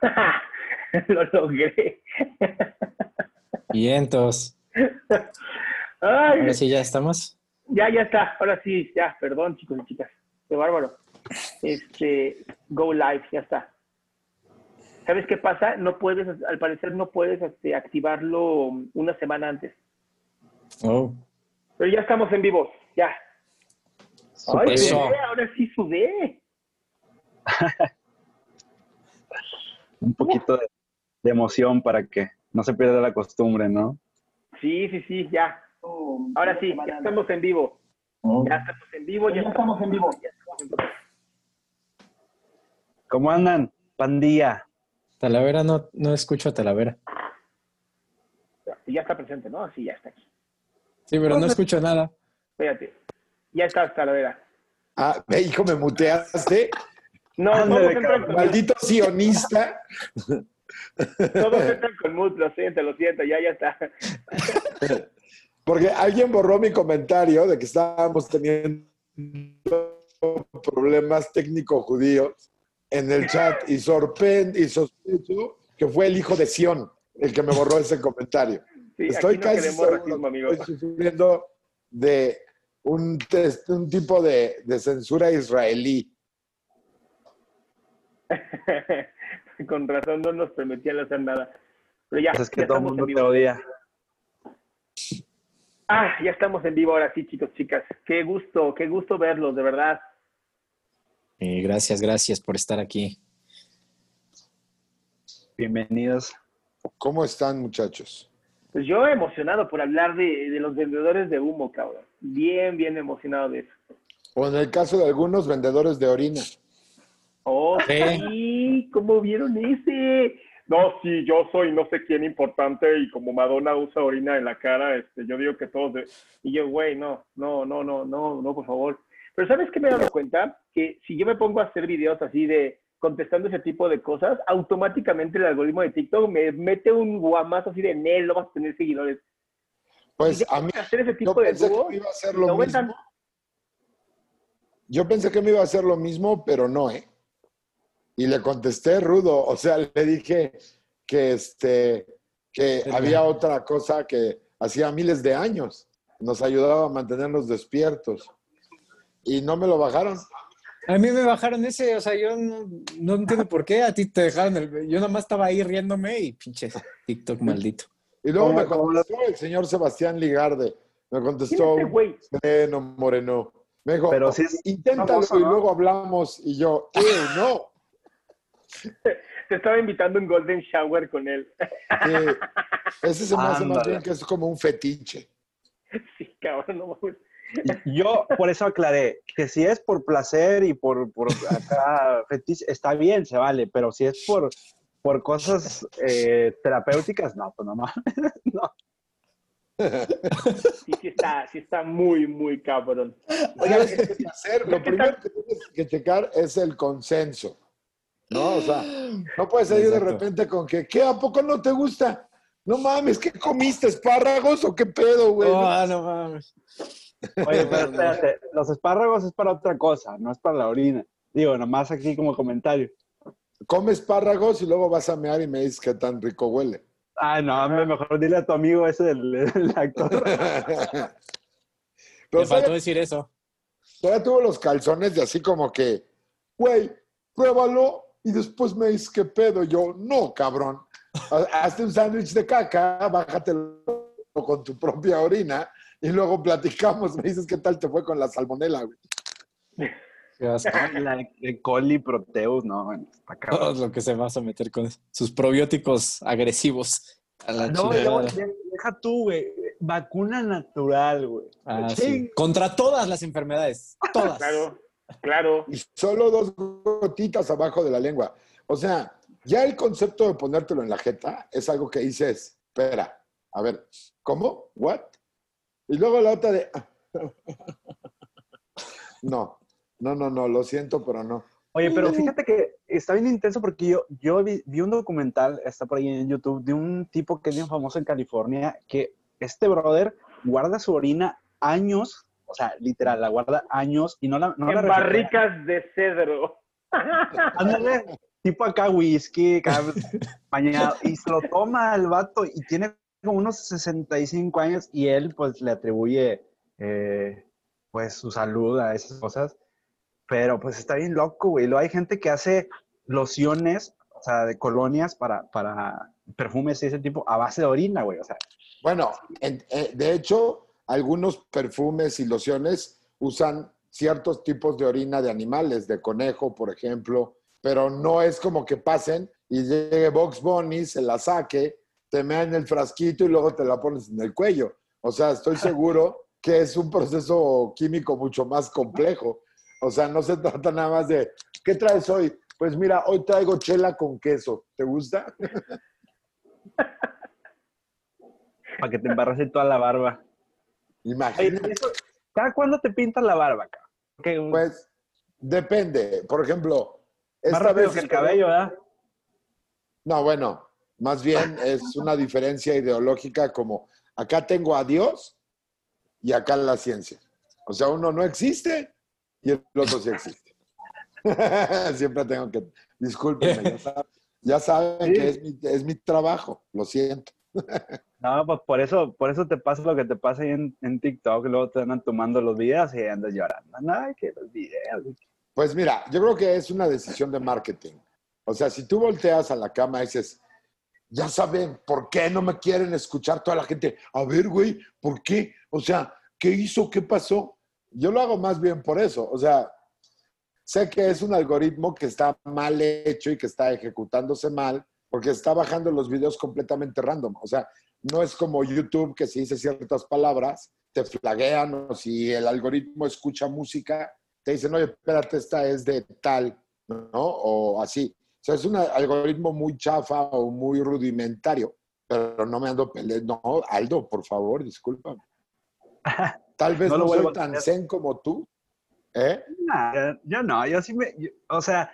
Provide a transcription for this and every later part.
Lo logré. Vientos. Ay, Ahora sí, ya estamos. ya, ya está. Ahora sí, ya. Perdón, chicos y chicas. Qué bárbaro. Este, go live, ya está. ¿Sabes qué pasa? No puedes, al parecer, no puedes este, activarlo una semana antes. Oh, Pero ya estamos en vivo, ya. Ay, ahora sí sudé. Un poquito de, de emoción para que no se pierda la costumbre, ¿no? Sí, sí, sí, ya. Ahora sí, ya estamos en vivo. Ya estamos en vivo, ya estamos en vivo. Ya estamos en vivo. ¿Cómo andan, pandilla? Talavera, no, no escucho a Talavera. Ya está presente, ¿no? Sí, ya está aquí. Sí, pero no escucho nada. Espérate. Ya está Talavera. Ah, ve, hijo, me muteaste. No, Ándale, con, Maldito sionista. todos entran con mute, lo siento, lo siento, ya, ya está. Porque alguien borró mi comentario de que estábamos teniendo problemas técnicos judíos en el chat y sorprende y sospecho que fue el hijo de Sion el que me borró ese comentario. Sí, Estoy no casi seguro amigo. estoy sufriendo de un, un tipo de, de censura israelí. con razón no nos permitían hacer nada. Pero ya, Pues es que ya todo el estamos mundo en te vivo. odia. Ah, ya estamos en vivo ahora sí, chicos, chicas. Qué gusto, qué gusto verlos, de verdad. Y gracias, gracias por estar aquí. Bienvenidos. ¿Cómo están, muchachos? Pues yo emocionado por hablar de, de los vendedores de humo, cabrón. Bien, bien emocionado de eso. O en el caso de algunos vendedores de orina. Oh, Sí. sí, ¿cómo vieron ese? No, sí, yo soy no sé quién importante y como Madonna usa orina en la cara, este, yo digo que todos... de- Y yo, güey, no, no, no, no, no, no, por favor. Pero ¿sabes qué me he dado cuenta? Que si yo me pongo a hacer videos así de contestando ese tipo de cosas, automáticamente el algoritmo de TikTok me mete un guamazo así de Nel, no vas a tener seguidores. Pues a mí, hacer ese yo tipo de pensé dúos, iba a hacer lo. Yo pensé que me iba a hacer lo mismo, pero no, ¿eh? Y le contesté rudo, o sea, le dije que, este, que Sí. había otra cosa que hacía miles de años, nos ayudaba a mantenernos despiertos. Y no me lo bajaron. A mí me bajaron ese, o sea, yo no, no entiendo por qué a ti te dejaron el... Yo nada más estaba ahí riéndome y pinche TikTok maldito. Y luego ¿Cómo- me contestó el señor Sebastián Ligarde, me ¿Quién contestó moreno, moreno. Me dijo, Pero es inténtalo famoso, y luego hablamos. Y yo, "Eh, no. Te estaba invitando a un golden shower con él. ese se me hace más bien que es como un fetiche. Sí, cabrón, no mames. Yo por eso aclaré que si es por placer y por, por acá fetiche, está bien, se vale, pero si es por, por cosas eh, terapéuticas, no, pues no mames. No. Sí, sí está, sí está muy, muy cabrón. ¿Sabes qué tienes que hacer? Lo ¿qué primero que tienes que checar es el consenso. ¿No? O sea, no puedes salir de repente con que, ¿qué? ¿A poco no te gusta? No mames, ¿qué comiste? ¿Espárragos o qué pedo, güey? Ah, no mames. Oye, pero espérate, los espárragos es para otra cosa, no es para la orina. Digo, nomás aquí como comentario. Come espárragos y luego vas a mear y me dices qué tan rico huele. Ah, no, mejor dile a tu amigo ese del, del actor. Pero Me faltó decir eso. todavía tuvo los calzones de así como que, güey, pruébalo y después me dices qué pedo. Yo, no, cabrón. Ha- Hazte un sándwich de caca, bájatelo con tu propia orina y luego platicamos. Me dices qué tal te fue con la salmonela, güey. Qué asco. La de coli proteus, no, bueno, está Todo cabrón. lo que se vas a meter con sus probióticos agresivos. A la No, deja tú, güey. Vacuna natural, güey. Ah, Sí. sí. Contra todas las enfermedades. Todas. Claro, claro. Y solo dos gotitas abajo de la lengua. O sea, ya el concepto de ponértelo en la jeta es algo que dices, espera, a ver, ¿cómo? ¿What? Y luego la otra de, no, no, no, no, lo siento, pero no. Oye, pero fíjate que está bien intenso porque yo, yo vi, vi un documental, está por ahí en YouTube, de un tipo que es bien famoso en California, que este brother guarda su orina años, o sea, literal, la guarda años y no la, no la en recupera. barricas de cedro. Ándale. tipo acá whisky, acá bañado, y se lo toma el vato y tiene como unos 65 años y él pues le atribuye eh, pues su salud a esas cosas. Pero pues está bien loco, güey. Luego hay gente que hace lociones, o sea, de colonias para, para perfumes y ese tipo a base de orina, güey. O sea, Bueno, en- eh, de hecho, algunos perfumes y lociones usan ciertos tipos de orina de animales, de conejo, por ejemplo, pero no es como que pasen y llegue Box Bunny, se la saque, te mea en el frasquito y luego te la pones en el cuello. O sea, estoy seguro que es un proceso químico mucho más complejo. O sea, no se trata nada más de, ¿qué traes hoy? Pues mira, hoy traigo chela con queso. ¿Te gusta? para que te embarrase toda la barba. Imagínate. eso- ¿Cada cuándo te pintas la barba, cabrón? Pues depende. Por ejemplo, más esta rápido vez que el cabello, ¿verdad? No, bueno, más bien es una diferencia ideológica como acá tengo a Dios y acá la ciencia. O sea, uno no existe y el otro sí existe. Siempre tengo que, discúlpenme, ya saben, ya saben Sí. que es mi, es mi trabajo, lo siento. No, pues por eso, por eso te pasa lo que te pasa ahí en, en TikTok, luego te andan tomando los videos y andas llorando. No, que los videos. Pues mira, yo creo que es una decisión de marketing. O sea, si tú volteas a la cama y dices, ya saben, ¿por qué no me quieren escuchar toda la gente? A ver, güey, ¿por qué? O sea, ¿qué hizo? ¿Qué pasó? Yo lo hago más bien por eso. O sea, sé que es un algoritmo que está mal hecho y que está ejecutándose mal porque está bajando los videos completamente random. O sea, no es como YouTube que si dice ciertas palabras, te flaguean o si el algoritmo escucha música, te dicen, oye, espérate, esta es de tal, ¿no? O así. O sea, es un algoritmo muy chafa o muy rudimentario, pero no me ando peleando. No, Aldo, por favor, discúlpame. Tal vez No no, lo soy tan zen como tú, ¿eh? Nah, yo no, yo sí me. yo- o sea,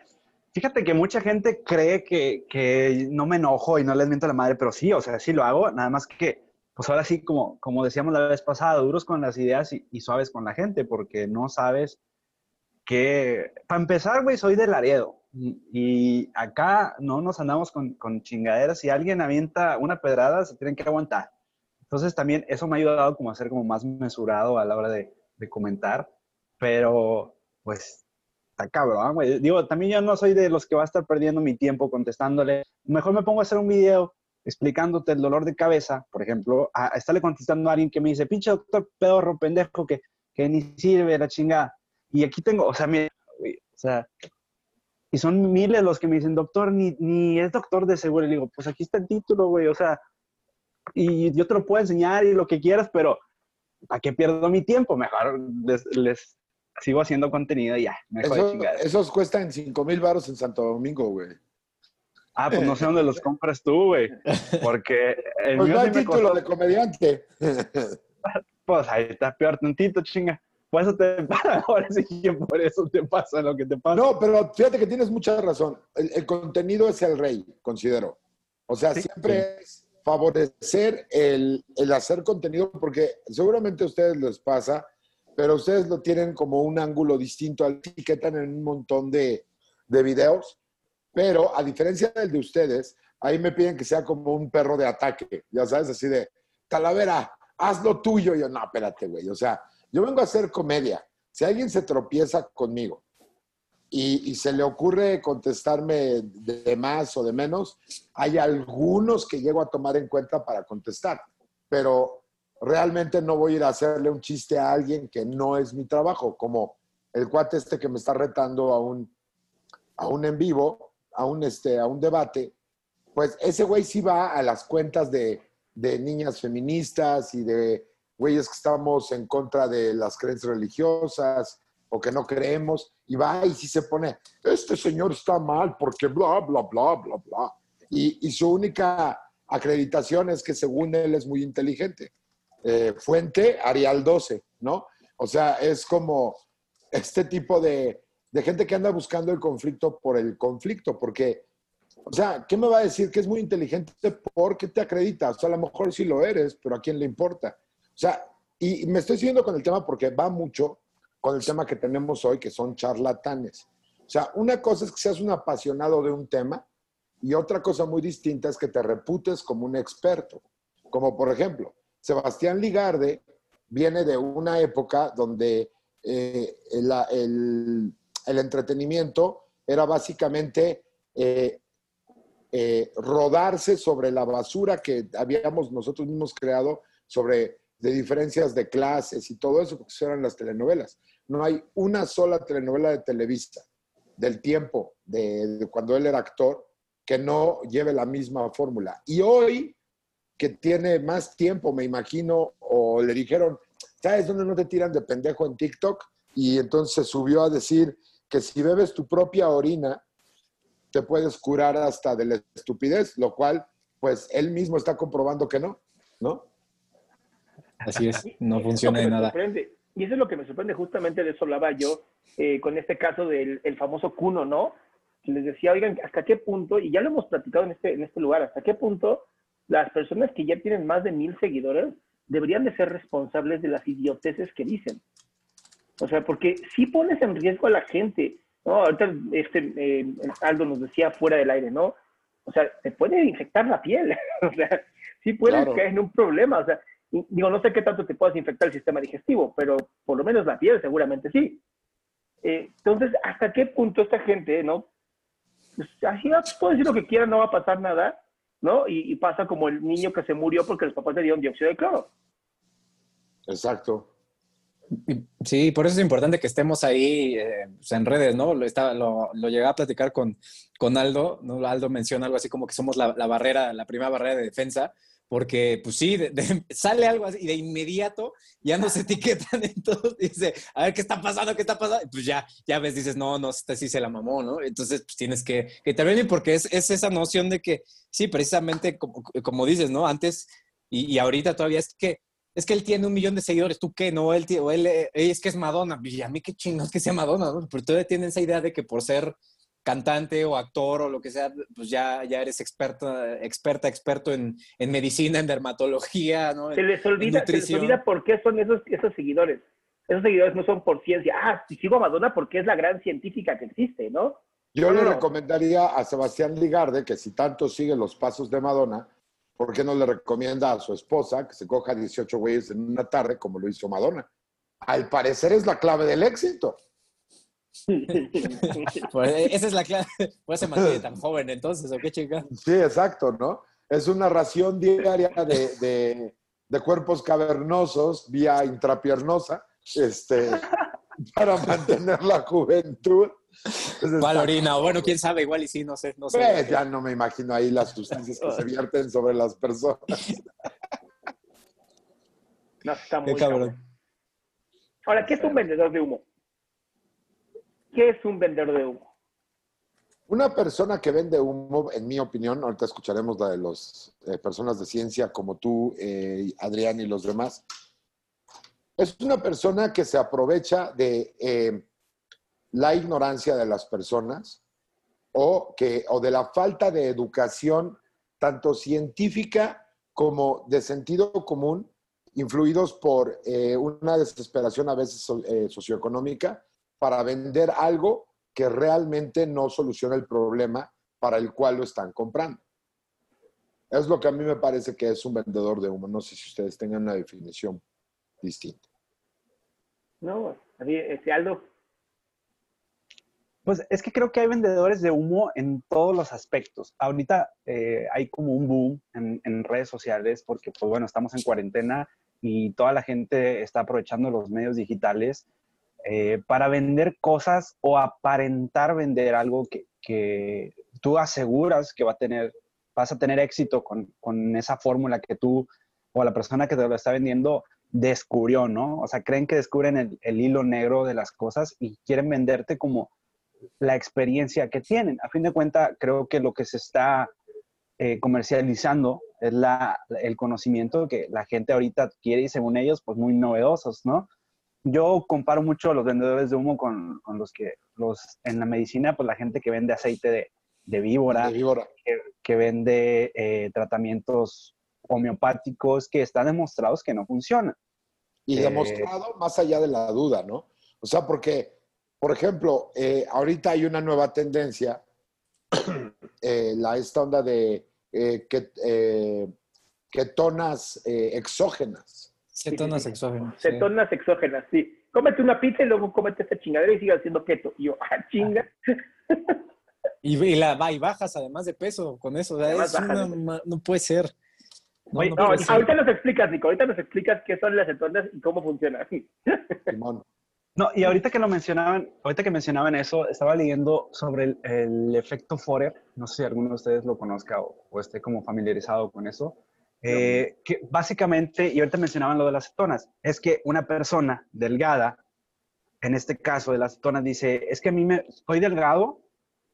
fíjate que mucha gente cree que, que no me enojo y no les miento a la madre, pero sí, o sea, sí lo hago, nada más que, pues ahora sí, como, como decíamos la vez pasada, duros con las ideas y, y suaves con la gente, porque no sabes que. Para empezar, güey, soy de Laredo. Y, acá no nos andamos con, con chingaderas. Si alguien avienta una pedrada, se tienen que aguantar. Entonces también eso me ha ayudado como a ser como más mesurado a la hora de, de comentar. Pero, pues, está cabrón, güey. Digo, también yo no soy de los que va a estar perdiendo mi tiempo contestándole. Mejor me pongo a hacer un video explicándote el dolor de cabeza, por ejemplo, a, a estarle contestando a alguien que me dice, pinche doctor pedorro pendejo que, que ni sirve la chingada. Y aquí tengo, o sea, mira, güey, o sea, y son miles los que me dicen, doctor, ni, ni es doctor de seguro. Y digo, pues aquí está el título, güey, o sea, y yo te lo puedo enseñar y lo que quieras, pero ¿para qué pierdo mi tiempo? Mejor les, les sigo haciendo contenido y ya, de Eso- chingada. esos cuestan 5 mil baros en Santo Domingo, güey. Ah, pues no sé dónde los compras tú, güey. Porque el Pues mío no hay me título costó, de comediante. pues ahí está peor tantito, chinga. Por eso te ahora sí que por eso te pasa lo que te pasa. No, pero fíjate que tienes mucha razón. El, el contenido es el rey, considero. O sea, Sí. siempre es favorecer el, el hacer contenido, porque seguramente a ustedes les pasa, pero ustedes lo tienen como un ángulo distinto, al etiquetan en un montón de, de videos, pero a diferencia del de ustedes, ahí me piden que sea como un perro de ataque, ya sabes, así de, Talavera, haz lo tuyo. Yo, no, espérate, güey. O sea, yo vengo a hacer comedia. Si alguien se tropieza conmigo y, y se le ocurre contestarme de más o de menos, hay algunos que llego a tomar en cuenta para contestar, pero realmente no voy a ir a hacerle un chiste a alguien que no es mi trabajo, como el cuate este que me está retando a un, a un en vivo, a un, este, a un debate, pues ese güey sí va a las cuentas de, de niñas feministas y de güeyes que estamos en contra de las creencias religiosas o que no creemos, y va y sí se pone, este señor está mal porque bla, bla, bla, bla, bla. Y, y su única acreditación es que según él es muy inteligente. Eh, fuente, Arial 12, ¿no? O sea, es como este tipo de, de gente que anda buscando el conflicto por el conflicto, porque, o sea, ¿qué me va a decir que es muy inteligente porque te acredita? O sea, a lo mejor sí lo eres, pero ¿a quién le importa? O sea, y me estoy siguiendo con el tema porque va mucho con el tema que tenemos hoy, que son charlatanes. O sea, una cosa es que seas un apasionado de un tema y otra cosa muy distinta es que te reputes como un experto. Como por ejemplo, Sebastián Ligarde viene de una época donde eh, el, entretenimiento era básicamente eh, eh, rodarse sobre la basura que habíamos nosotros mismos creado sobre de diferencias de clases y todo eso, porque eso eran las telenovelas. No hay una sola telenovela de Televisa del tiempo de cuando él era actor que no lleve la misma fórmula. Y hoy, que tiene más tiempo, me imagino, o le dijeron, ¿sabes dónde no te tiran de pendejo en TikTok? Y entonces se subió a decir que si bebes tu propia orina, te puedes curar hasta de la estupidez, lo cual, pues él mismo está comprobando que no, ¿no? Así es, no funciona de nada. sorprende. Y eso es lo que me sorprende, justamente de eso hablaba yo eh, con este caso del el famoso Cuno, ¿no? Que Les decía, oigan, ¿hasta qué punto? Y ya lo hemos platicado en este, en este lugar, ¿hasta qué punto las personas que ya tienen más de mil seguidores deberían de ser responsables de las idioteces que dicen? O sea, porque si pones en riesgo a la gente, ¿no? Ahorita este, eh, Aldo nos decía fuera del aire, ¿no? O sea, te puede infectar la piel. o sea, sí puedes Claro. caer en un problema. O sea, digo, no sé qué tanto te puedas infectar el sistema digestivo, pero por lo menos la piel seguramente sí. Eh, entonces, ¿hasta qué punto esta gente, no? Pues, así puedo decir lo que quiera, no va a pasar nada, ¿no? Y, y pasa como el niño que se murió porque los papás le dieron dióxido de cloro. Exacto. Sí, por eso es importante que estemos ahí eh, pues, en redes, ¿no? Lo, estaba, lo, lo llegué a platicar con, con Aldo, ¿no? Aldo menciona algo así como que somos la, la barrera, la primera barrera de defensa, porque pues sí, de- de- sale algo así y de inmediato ya nos etiquetan en todos, dice, a ver qué está pasando, qué está pasando, y pues ya, ya ves, dices, no, no, esta sí se la mamó, ¿no? Entonces pues tienes que, que intervenir porque es, es esa noción de que, sí, precisamente como, como dices, ¿no? Antes y, y ahorita todavía es que es que él tiene un millón de seguidores, ¿tú qué? No, él, o él eh, es que es Madonna. Y a mí qué chingados que sea Madonna, ¿no? Pero todavía tienen esa idea de que por ser cantante o actor o lo que sea, pues ya, ya eres experta, experta, experto en, en medicina, en dermatología, ¿no? Se les olvida, se les nutrición. olvida por qué son esos, esos seguidores. Esos seguidores no son por ciencia. Ah, si sigo a Madonna porque es la gran científica que existe, ¿no? Yo No, le no. recomendaría a Sebastián Ligarde que si tanto sigue los pasos de Madonna, ¿por qué no le recomienda a su esposa que se coja 18 güeyes en una tarde como lo hizo Madonna? Al parecer es la clave del éxito. Pues, esa es la clave. Por eso se mantiene tan joven entonces, ¿o qué chica? Sí, exacto, ¿no? Es una ración diaria de, de- de cuerpos cavernosos vía intrapiernosa este, para mantener la juventud. Entonces, ¿Cuál está- orina? O Bueno, quién sabe, igual y sí, no sé, no sé. Pues, ya no me imagino ahí las sustancias que se vierten sobre las personas. No, está Qué muy cabrón. cabrón. Ahora, ¿qué es un vendedor de humo? ¿Qué es un vendedor de humo? Una persona que vende humo, en mi opinión, ahorita escucharemos la de las personas de ciencia como tú, eh, Adrián y los demás, es una persona que se aprovecha de eh, la ignorancia de las personas o, que, o de la falta de educación, tanto científica como de sentido común, influidos por eh, una desesperación a veces so- eh, socioeconómica para vender algo que realmente no soluciona el problema para el cual lo están comprando. Es lo que a mí me parece que es un vendedor de humo. No sé si ustedes tengan una definición distinta. No, este Aldo. Pues es que creo que hay vendedores de humo en todos los aspectos. Ahorita eh, hay como un boom en, en redes sociales porque, pues bueno, estamos en cuarentena y toda la gente está aprovechando los medios digitales eh, para vender cosas o aparentar vender algo que, que tú aseguras que va a tener, vas a tener éxito con, con esa fórmula que tú o la persona que te lo está vendiendo descubrió, ¿no? O sea, creen que descubren el, el hilo negro de las cosas y quieren venderte como la experiencia que tienen. A fin de cuentas, creo que lo que se está eh, comercializando es la, el conocimiento que la gente ahorita adquiere y según ellos, pues muy novedosos, ¿no? Yo comparo mucho a los vendedores de humo con, con los que, los, en la medicina, pues la gente que vende aceite de, de víbora, De víbora. que, que vende eh, tratamientos homeopáticos que están demostrados que no funcionan. Y Eh, demostrado más allá de la duda, ¿no? O sea, porque por ejemplo, eh, ahorita hay una nueva tendencia, eh, la, esta onda de eh, que, ketonas exógenas. Cetonas sí, sí. exógenas. sí. Cetonas exógenas, sí. Cómete una pizza y luego cómete esta chingadera y sigue haciendo keto. Y yo, ah, chinga. Y, y la, va- y bajas además de peso con eso. o sea, es una ma- no puede ser. No, Oye, no No, puede ser. ahorita nos explicas, Nico. Ahorita nos explicas qué son las cetonas y cómo funcionan. Simón. No, y ahorita que lo mencionaban, ahorita que mencionaban eso, estaba leyendo sobre el, el efecto Forer. No sé si alguno de ustedes lo conozca o, o esté como familiarizado con eso. Eh, que básicamente, y ahorita mencionaban lo de las cetonas, es que una persona delgada, en este caso de las cetonas, dice, es que a mí me estoy delgado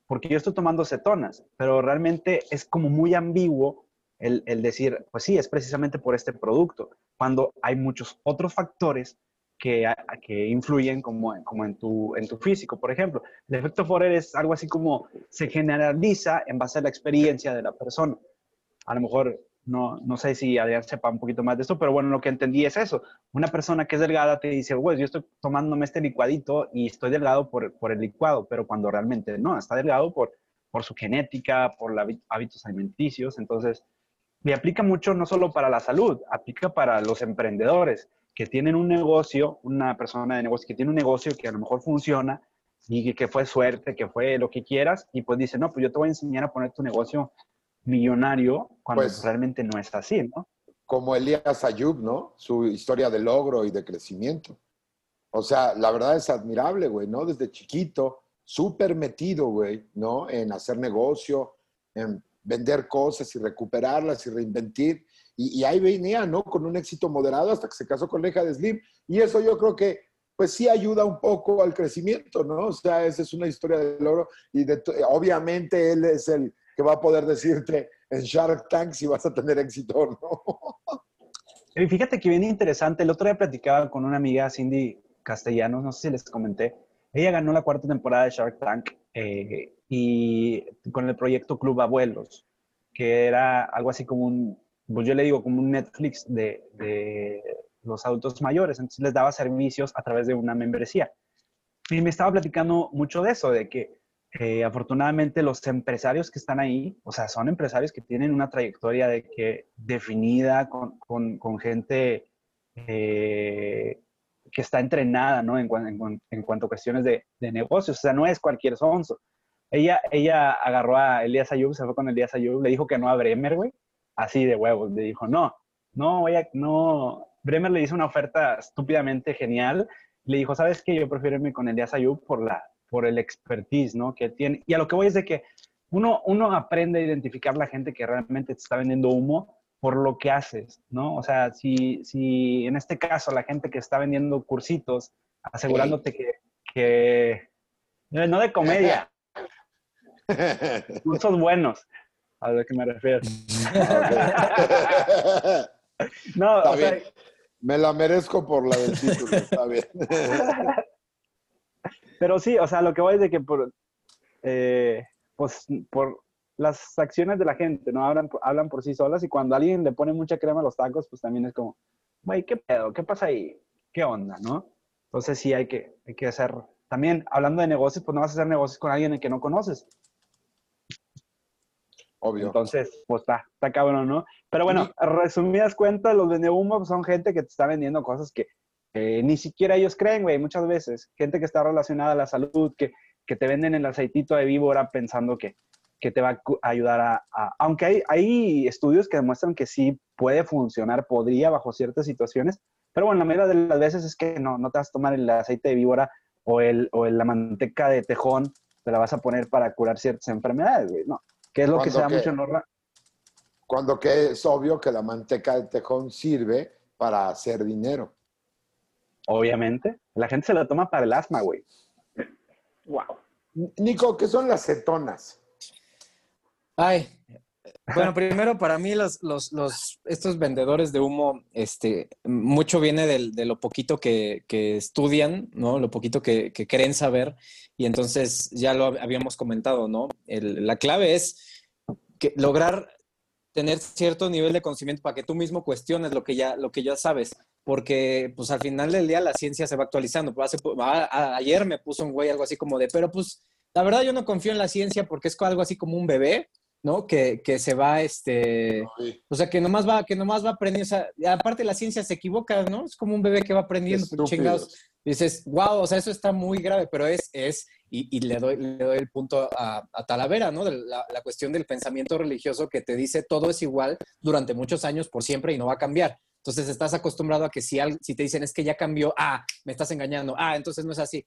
porque yo estoy tomando cetonas, pero realmente es como muy ambiguo el, decir, pues sí, es precisamente por este producto, cuando hay muchos otros factores que, que influyen como, en- como en, tu, en tu físico. Por ejemplo, el efecto Forer es algo así como se generaliza en base a la experiencia de la persona. A lo mejor, no, no sé si Adrián sepa un poquito más de esto, pero bueno, lo que entendí es eso. Una persona que es delgada te dice, güey, yo estoy tomándome este licuadito y estoy delgado por, por el licuado, pero cuando realmente no, está delgado por, por su genética, por los hábitos alimenticios. Entonces, me aplica mucho no solo para la salud, aplica para los emprendedores que tienen un negocio, una persona de negocio que tiene un negocio que a lo mejor funciona y que fue suerte, que fue lo que quieras, y pues dice, no, pues yo te voy a enseñar a poner tu negocio millonario cuando Pues- realmente no es así, ¿no? como Elías Ayub, ¿no? Su historia de logro y de crecimiento. O sea, la verdad es admirable, güey, ¿no? Desde chiquito, súper metido, güey, ¿no? En hacer negocio, en vender cosas y recuperarlas y reinventir. Y, y ahí venía, ¿no? Con un éxito moderado hasta que se casó con la hija de Slim. Y eso yo creo que, pues sí ayuda un poco al crecimiento, ¿no? O sea, esa es una historia de logro. Y de obviamente él es el que va a poder decirte en Shark Tank si vas a tener éxito o no. Fíjate que bien interesante, el otro día platicaba con una amiga, Cindy Castellanos, no sé si les comenté, ella ganó la cuarta temporada de Shark Tank eh, y con el proyecto Club Abuelos, que era algo así como un, pues yo le digo como un Netflix de, de los adultos mayores, entonces les daba servicios a través de una membresía. Y me estaba platicando mucho de eso, de que eh, afortunadamente los empresarios que están ahí, o sea, son empresarios que tienen una trayectoria de que definida con, con, con gente eh, que está entrenada, ¿no? En, en en cuanto a cuestiones de, de negocios, o sea, no es cualquier sonso. Ella, ella agarró a Elías Ayub, se fue con Elías Ayub, le dijo que no a Bremer, güey, así de huevos, le dijo, no, no, voy a, no, Bremer le hizo una oferta estúpidamente genial, le dijo, ¿sabes qué? Yo prefiero irme con Elías Ayub por, la, por el expertise, ¿no? Que tiene. Y a lo que voy es de que uno, uno aprende a identificar la gente que realmente te está vendiendo humo por lo que haces, ¿no? O sea, si, si en este caso la gente que está vendiendo cursitos, asegurándote que, que eh, no de comedia, cursos buenos, a lo que me refiero. No, Está o sea, bien. Me la merezco por la del título, está bien. Pero sí, o sea, lo que voy es de que por, eh, pues, por las acciones de la gente, ¿no? Hablan, hablan por sí solas y cuando alguien le pone mucha crema a los tacos, pues también es como, güey, ¿qué pedo? ¿Qué pasa ahí? ¿Qué onda, no? Entonces sí hay que, hay que hacer, también hablando de negocios, pues no vas a hacer negocios con alguien que no conoces. Obvio. Entonces, pues está, está cabrón, ¿no? Pero bueno, resumidas cuentas, los de humo pues, son gente que te está vendiendo cosas que eh, ni siquiera ellos creen, güey, muchas veces. Gente que está relacionada a la salud, que, que te venden el aceitito de víbora pensando que, que te va a ayudar a, a- Aunque hay, hay estudios que demuestran que sí puede funcionar, podría bajo ciertas situaciones, pero bueno, la mayoría de las veces es que no, no te vas a tomar el aceite de víbora o, el, o el- la manteca de tejón, te la vas a poner para curar ciertas enfermedades, güey, no. Que es lo que se da ¿Cuándo mucho en los, Cuando que es obvio que la manteca de tejón sirve para hacer dinero. Obviamente. La gente se la toma para el asma, güey. Wow. Nico, ¿qué son las cetonas? Ay, bueno, primero para mí los, los, los, estos vendedores de humo, este, mucho viene del- de, lo poquito que, que estudian, ¿no? Lo poquito que, que creen saber. Y entonces ya lo habíamos comentado, ¿no? El- la clave es que lograr tener cierto nivel de conocimiento para que tú mismo cuestiones lo que ya, lo que ya sabes. Porque pues al final del día la ciencia se va actualizando. Hace, a, a, ayer me puso un güey algo así como de, pero pues la verdad yo no confío en la ciencia porque es algo así como un bebé, ¿no? Que, que se va, este, o sea, que nomás va, que nomás va aprendiendo, o sea, aparte la ciencia se equivoca, ¿no? Es como un bebé que va aprendiendo, chingados. Dices, wow, o sea, eso está muy grave, pero es, es y, y le, doy, le doy el punto a, a Talavera, ¿no? De la, la cuestión del pensamiento religioso que te dice todo es igual durante muchos años por siempre y no va a cambiar. Entonces estás acostumbrado a que si, si te dicen es que ya cambió, ah, me estás engañando, ah, entonces no es así.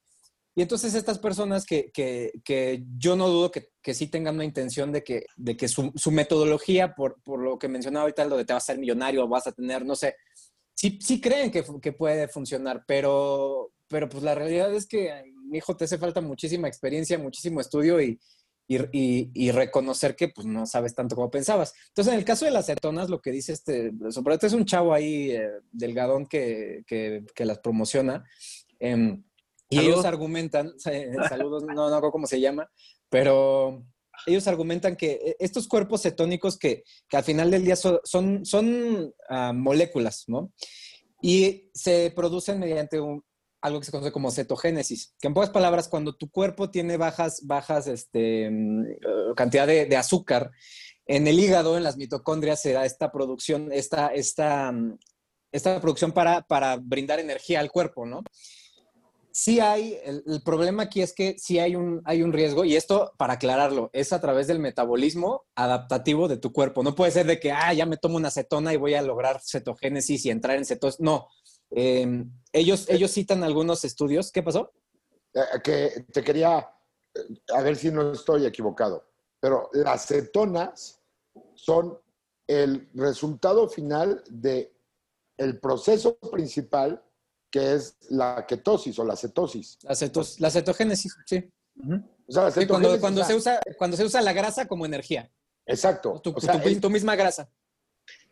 Y entonces estas personas que, que, que yo no dudo que, que, sí tengan una intención de que, de que su, su metodología, por, por, lo que mencionaba ahorita, lo de te vas a ser millonario, vas a tener, no sé, sí, sí creen que, que puede funcionar, pero, pero pues la realidad es que, hijo, te hace falta muchísima experiencia, muchísimo estudio y, y, y, y, reconocer que pues no sabes tanto como pensabas. Entonces, en el caso de las cetonas, lo que dice este, sobre todo es un chavo ahí eh, delgadón que, que, que, las promociona. Eh, y ¿Saludos? ellos argumentan, saludos, no, no cómo se llama, pero ellos argumentan que eh, estos cuerpos cetónicos que, que al final del día son, son, son uh, moléculas, ¿no? Y se producen mediante un, algo que se conoce como cetogénesis, que en pocas palabras, cuando tu cuerpo tiene bajas, bajas este, uh, cantidad de, de, azúcar, en el hígado, en las mitocondrias, se da esta producción, esta, esta, esta producción para, para brindar energía al cuerpo, ¿no? sí hay, el, el, problema aquí es que sí hay un, hay un riesgo, y esto, para aclararlo, es a través del metabolismo adaptativo de tu cuerpo. No puede ser de que, ah, ya me tomo una cetona y voy a lograr cetogénesis y entrar en cetosis. No. Eh, ellos, ellos citan algunos estudios. ¿Qué pasó? Eh, que te quería, a ver si no estoy equivocado, pero las cetonas son el resultado final de el proceso principal que es la ketosis o la cetosis. La, cetos, la cetogénesis, sí. Uh -huh. o sea, la sí, cuando, cuando, la... se usa, cuando se usa la grasa como energía. Exacto. Tu, o sea, tu, es, tu, misma grasa.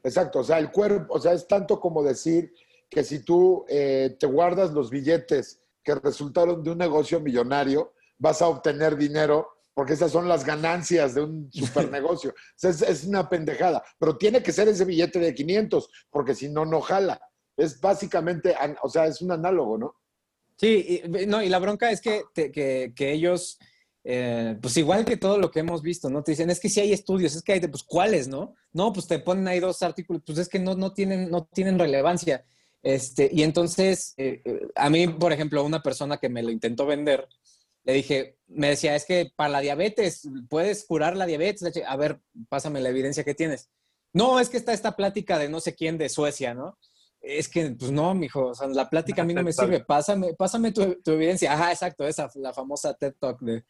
Exacto, o sea, el cuerpo, o sea, es tanto como decir que si tú eh, te guardas los billetes que resultaron de un negocio millonario, vas a obtener dinero porque esas son las ganancias de un super negocio. o sea, es, es, una pendejada, pero tiene que ser ese billete de 500, porque si no, no jala. Es básicamente, o sea, es un análogo, ¿no? Sí, y, no, y la bronca es que, te, que, que ellos, eh, pues igual que todo lo que hemos visto, ¿no? Te dicen, es que sí hay estudios, es que hay, de, pues, ¿cuáles, no? No, pues te ponen ahí dos artículos, pues es que no, no, tienen, no tienen relevancia. Este, y entonces, eh, a mí, por ejemplo, una persona que me lo intentó vender, le dije, me decía, es que para la diabetes, puedes curar la diabetes. A ver, pásame la evidencia que tienes. No, es que está esta plática de no sé quién de Suecia, ¿no? es que, pues no, mijo, o sea, la plática a mí no me sirve, pásame, pásame tu, tu, evidencia. Ajá, exacto, esa, la famosa TED Talk de,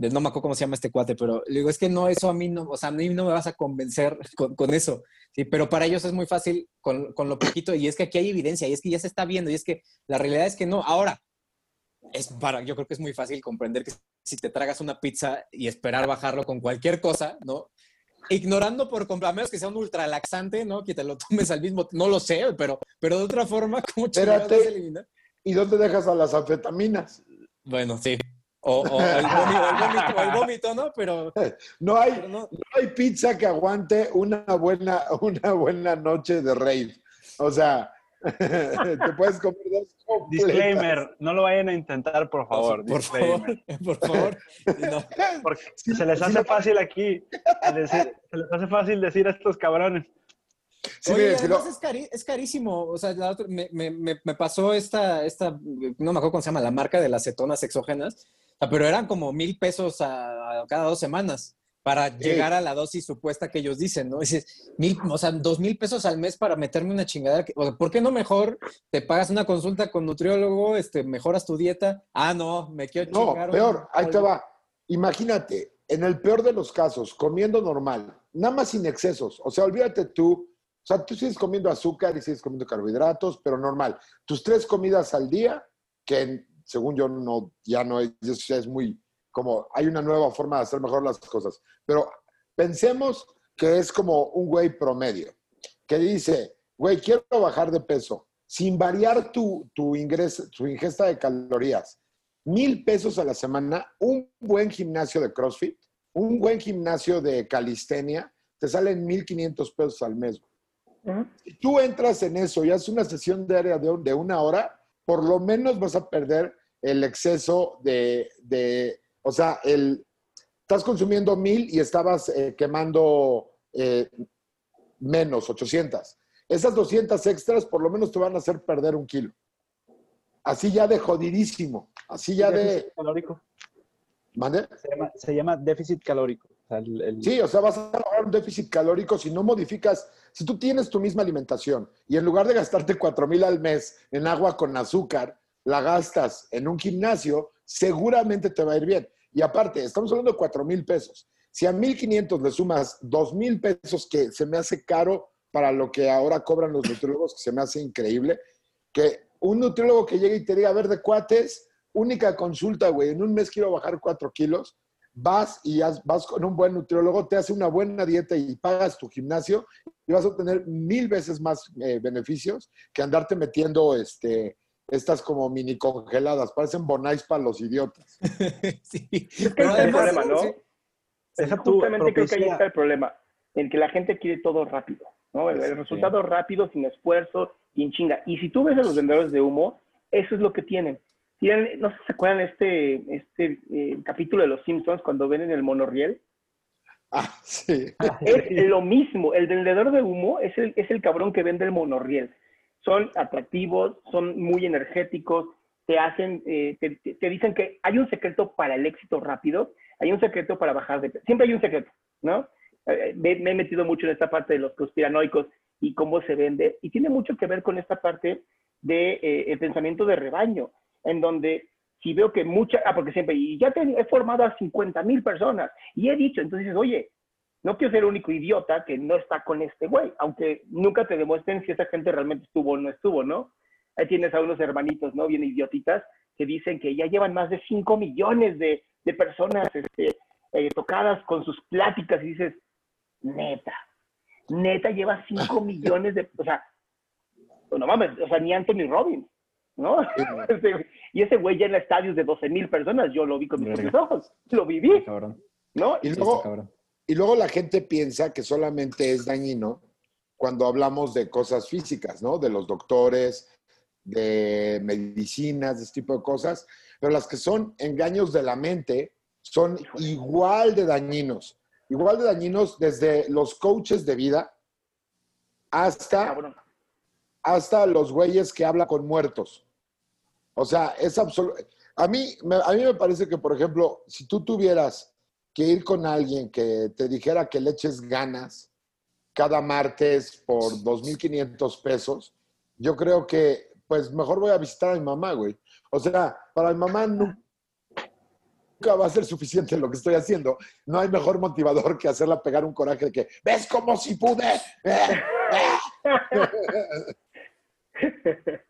de, no me acuerdo cómo se llama este cuate, pero le digo, es que no, eso a mí no, o sea, a mí no me vas a convencer con, con eso, ¿sí? Pero para ellos es muy fácil con, con, lo poquito, y es que aquí hay evidencia, y es que ya se está viendo, y es que la realidad es que no. Ahora, es para, yo creo que es muy fácil comprender que si te tragas una pizza y esperar bajarlo con cualquier cosa, ¿no? ignorando por completo, a menos que sea un ultralaxante, ¿no? Que te lo tomes al mismo, no lo sé, pero, pero de otra forma, ¿cómo Espérate, eliminar? ¿Y dónde dejas a las anfetaminas? Bueno, sí. O, o, el, vómito, el, vómito, el, vómito, ¿no? Pero no hay, pero no. no. hay pizza que aguante una buena, una buena noche de rave. O sea, te puedes comer dos completas. Disclaimer, no lo vayan a intentar, por favor. Por favor, por favor. No. Porque se les hace fácil aquí, decir, se les hace fácil decir a estos cabrones. Sí, Oye, además es, cari es, carísimo. O sea, otra, me, me, me, pasó esta, esta, no me acuerdo cómo se llama, la marca de las cetonas exógenas, pero eran como mil pesos a, a cada dos semanas para sí. llegar a la dosis supuesta que ellos dicen, ¿no? Dices, mil, o sea, dos mil pesos al mes para meterme una chingadera. Que, o sea, ¿Por qué no mejor te pagas una consulta con nutriólogo, este, mejoras tu dieta? Ah, no, me quiero no, chingar. No, peor, ahí te va. Imagínate, en el peor de los casos, comiendo normal, nada más sin excesos. O sea, olvídate tú, o sea, tú sigues comiendo azúcar y sigues comiendo carbohidratos, pero normal. Tus tres comidas al día, que según yo no, ya no es, ya es muy como hay una nueva forma de hacer mejor las cosas. Pero pensemos que es como un güey promedio, que dice, güey, quiero bajar de peso, sin variar tu, tu, ingreso, tu ingesta de calorías, mil pesos a la semana, un buen gimnasio de CrossFit, un buen gimnasio de calistenia, te salen 1.500 pesos al mes. Si tú entras en eso y haces una sesión diaria de, de una hora, por lo menos vas a perder el exceso de, de- o sea, el, estás consumiendo mil y estabas eh, quemando eh, menos, 800. Esas 200 extras por lo menos te van a hacer perder un kilo. Así ya de jodidísimo. Así ya de... Déficit calórico. ¿Mande? Se llama, se llama déficit calórico. Sea, el- el- Sí, o sea, vas a lograr un déficit calórico si no modificas, si tú tienes tu misma alimentación y en lugar de gastarte 4 mil al mes en agua con azúcar, la gastas en un gimnasio, seguramente te va a ir bien. Y aparte, estamos hablando de 4 mil pesos. Si a 1.500 le sumas 2 mil pesos, que se me hace caro para lo que ahora cobran los nutriólogos, que se me hace increíble, que un nutriólogo que llegue y te diga, a ver, de cuates, única consulta, güey, en un mes quiero bajar 4 kilos, vas y haz- vas con un buen nutriólogo, te hace una buena dieta y pagas tu gimnasio y vas a obtener mil veces más eh, beneficios que andarte metiendo este, estas como mini congeladas. Parecen bonais para los idiotas. sí. Es que Pero ese es el problema, ¿no? sí. Justamente creo que ahí está el problema, en que la gente quiere todo rápido, ¿no? El, el Sí. resultado rápido, sin esfuerzo, sin chinga. Y si tú ves a los vendedores de humo, eso es lo que tienen. Tienen, no sé si se acuerdan este, este eh, capítulo de Los Simpsons cuando ven en el monorriel. Ah, sí. Es lo mismo, el vendedor de humo es el, es el cabrón que vende el monorriel. Son atractivos, son muy energéticos, te hacen, eh, te, te- dicen que hay un secreto para el éxito rápido, hay un secreto para bajar de peso. Siempre hay un secreto, ¿no? Eh, me, me he metido mucho en esta parte de los conspiranoicos y cómo se vende, y tiene mucho que ver con esta parte de eh, el pensamiento de rebaño, en donde si veo que mucha, ah, porque siempre, y ya te- he formado a 50 mil personas, y he dicho, entonces dices, oye, no quiero ser el único idiota que no está con este güey, aunque nunca te demuestren si esa gente realmente estuvo o no estuvo, ¿no? Ahí tienes a unos hermanitos, ¿no? Bien idiotitas, que dicen que ya llevan más de 5 millones de, de personas este, eh, tocadas con sus pláticas y dices, neta, neta lleva 5 millones de, o sea, no mames, o sea, ni Anthony Robbins, ¿no? Ese- y ese güey ya en estadios de 12 mil personas, yo lo vi con mis propios ojos, lo viví, Cabrón. ¿no? Y luego, cabrón. Y luego la gente piensa que solamente es dañino cuando hablamos de cosas físicas, ¿no? De los doctores, de medicinas, de este tipo de cosas. Pero las que son engaños de la mente son igual de dañinos. Igual de dañinos desde los coaches de vida hasta, hasta los güeyes que hablan con muertos. O sea, es absoluto. A mí, me- a mí me parece que, por ejemplo, si tú tuvieras que ir con alguien que te dijera que le eches ganas cada martes por 2.500 pesos, yo creo que, pues, mejor voy a visitar a mi mamá, güey. O sea, para mi mamá nu- nunca va a ser suficiente lo que estoy haciendo. No hay mejor motivador que hacerla pegar un coraje de que, ¿ves cómo si pude?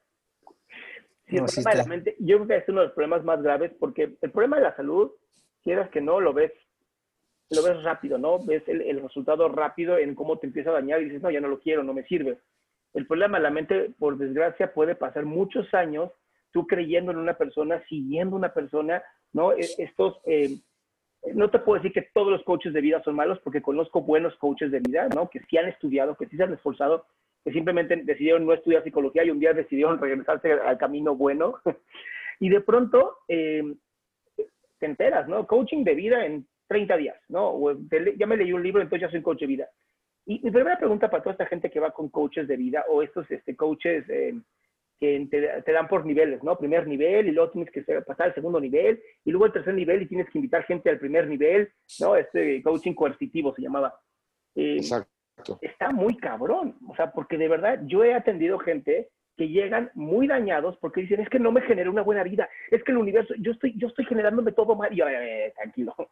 Sí, el No, sí problema de la mente, yo creo que es uno de los problemas más graves porque el problema de la salud, quieras que no, lo ves, lo ves rápido, ¿no? Ves el, el resultado rápido en cómo te empieza a dañar y dices, no, ya no lo quiero, no me sirve. El problema de la mente, por desgracia, puede pasar muchos años tú creyendo en una persona, siguiendo una persona, ¿no? E- Estos, eh, no te puedo decir que todos los coaches de vida son malos porque conozco buenos coaches de vida, ¿no? Que sí han estudiado, que sí se han esforzado, que simplemente decidieron no estudiar psicología y un día decidieron regresarse al camino bueno. y de pronto eh, te enteras, ¿no? Coaching de vida en 30 días, ¿no? Ya me leí un libro, entonces ya soy coach de vida. Y mi primera pregunta para toda esta gente que va con coaches de vida o estos este, coaches eh, que te, dan por niveles, ¿no? Primer nivel y luego tienes que pasar al segundo nivel y luego al tercer nivel y tienes que invitar gente al primer nivel, ¿no? Este coaching coercitivo se llamaba. Eh, Exacto. Está muy cabrón. O sea, porque de verdad yo he atendido gente que llegan muy dañados porque dicen, es que no me genera una buena vida, es que el universo, yo estoy, yo estoy generándome todo mal. Y yo, "Eh, tranquilo.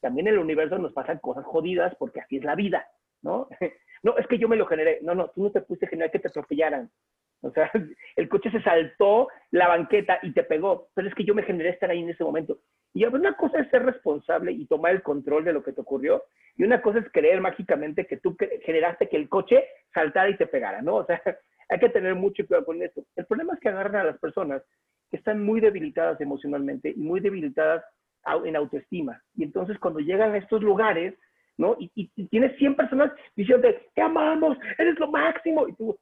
También en el universo nos pasan cosas jodidas porque así es la vida, ¿no? No, es que yo me lo generé. No, no, tú no te pudiste generar que te atropellaran. O sea, el coche se saltó la banqueta y te pegó, pero es que yo me generé estar ahí en ese momento. Y una cosa es ser responsable y tomar el control de lo que te ocurrió, y una cosa es creer mágicamente que tú generaste que el coche saltara y te pegara, ¿no? O sea, hay que tener mucho cuidado con esto. El problema es que agarran a las personas que están muy debilitadas emocionalmente y muy debilitadas en autoestima. Y entonces cuando llegan a estos lugares, ¿no? Y, y, y tienes 100 personas diciendo, te amamos, eres lo máximo. Y tú,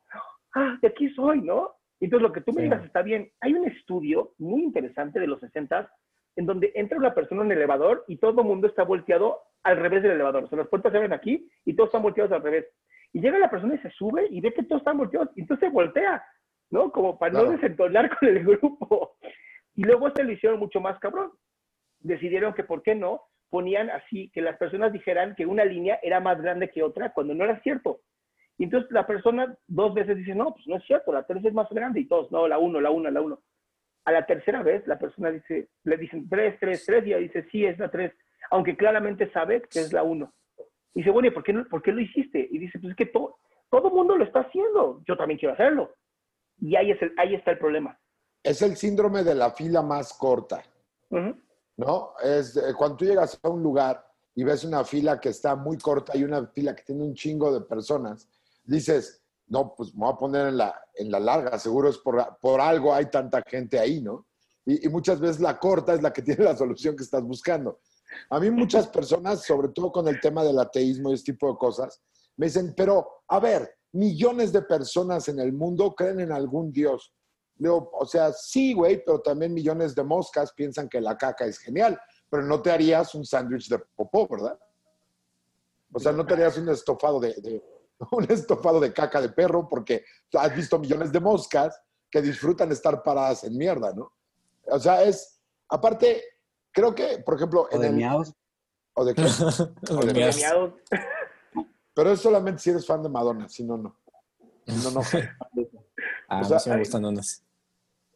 ah, de aquí soy, ¿no? Entonces, lo que tú me Sí. digas está bien. Hay un estudio muy interesante de los 60 en donde entra una persona en el elevador y todo el mundo está volteado al revés del elevador. O sea, las puertas se abren aquí y todos están volteados al revés. Y llega la persona y se sube y ve que todos están volteados y entonces se voltea, ¿no? Como para Claro. no desentonar con el grupo. Y luego se lo hicieron mucho más cabrón. Decidieron que, ¿por qué no? Ponían así, que las personas dijeran que una línea era más grande que otra cuando no era cierto. Y entonces la persona dos veces dice, no, pues no es cierto, la tres es más grande y todos, no, la uno, la una, la uno. A la tercera vez la persona dice, le dicen tres, tres, tres, y ella dice, sí, es la tres, aunque claramente sabe que es la uno. Y dice, bueno, ¿y por qué, no- por qué lo hiciste? Y dice, pues es que to- todo el mundo lo está haciendo, yo también quiero hacerlo. Y ahí, es el, ahí está el problema. Es el síndrome de la fila más corta. ¿no? Es eh, cuando tú llegas a un lugar y ves una fila que está muy corta y una fila que tiene un chingo de personas, dices, no, pues me voy a poner en la, en la larga, seguro es por, por algo hay tanta gente ahí, ¿no? Y, muchas veces la corta es la que tiene la solución que estás buscando. A mí muchas personas, sobre todo con el tema del ateísmo y este tipo de cosas, me dicen, pero a ver, millones de personas en el mundo creen en algún Dios. Digo, o sea, sí, güey, pero también millones de moscas piensan que la caca es genial, pero no te harías un sándwich de popó, ¿verdad? O sea, no te harías un estofado de- un estofado de caca de perro porque has visto millones de moscas que disfrutan estar paradas en mierda, ¿no? O sea, es, aparte, creo que, por ejemplo, O en de el... miados. ¿O de qué? Mías. Premiados. Pero es solamente si eres fan de Madonna, si no, no. Si no, no. Ah, O sea, a mí sí me gustan unas.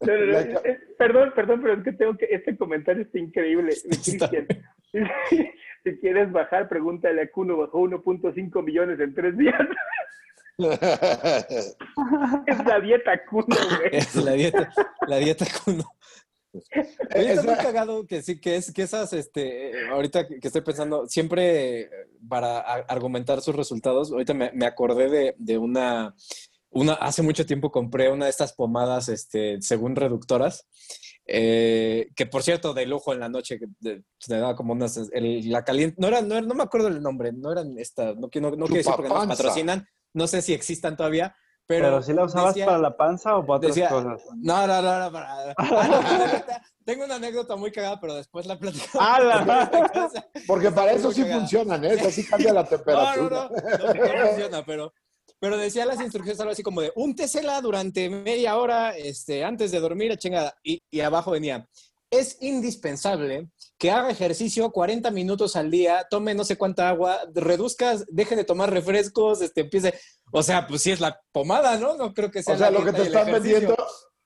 No, no, no, Like- eh, perdón, perdón, pero es que tengo que, este comentario está increíble. Cristian, si quieres bajar, pregúntale a Kuno, bajó 1.5 millones en tres días. Es la dieta Kuno, güey. Es la dieta, la dieta Kuno. Oye, está muy cagado que sí, que es que esas, este, ahorita que estoy pensando, siempre eh, para a- argumentar sus resultados, ahorita me, me acordé de, de una, una, hace mucho tiempo compré una de estas pomadas, este, según reductoras, eh, que por cierto, de lujo en la noche, que te daba como unas, el- la caliente, no era, no, era- no me acuerdo el nombre, no eran esta, no, quiero- no, no quiero decir porque nos patrocinan, no sé si existan todavía, pero... ¿Pero, si la usabas decía- para la panza o para otras decía- cosas? no, no, no, no, para- Ah, no, Tengo una anécdota muy cagada, pero después la platico. ¡Ah, la! Porque para eso sí cagada. funcionan, ¿eh? Así cambia la No, no, temperatura. no, no, no funciona, pero, pero decía las instrucciones algo así como de úntesela durante media hora este, antes de dormir, chingada. Y, y abajo venía, es indispensable que haga ejercicio 40 minutos al día, tome no sé cuánta agua, reduzcas, deje de tomar refrescos, este, empiece. O sea, pues sí es la pomada, ¿no? No creo que sea O sea, lo que te están vendiendo,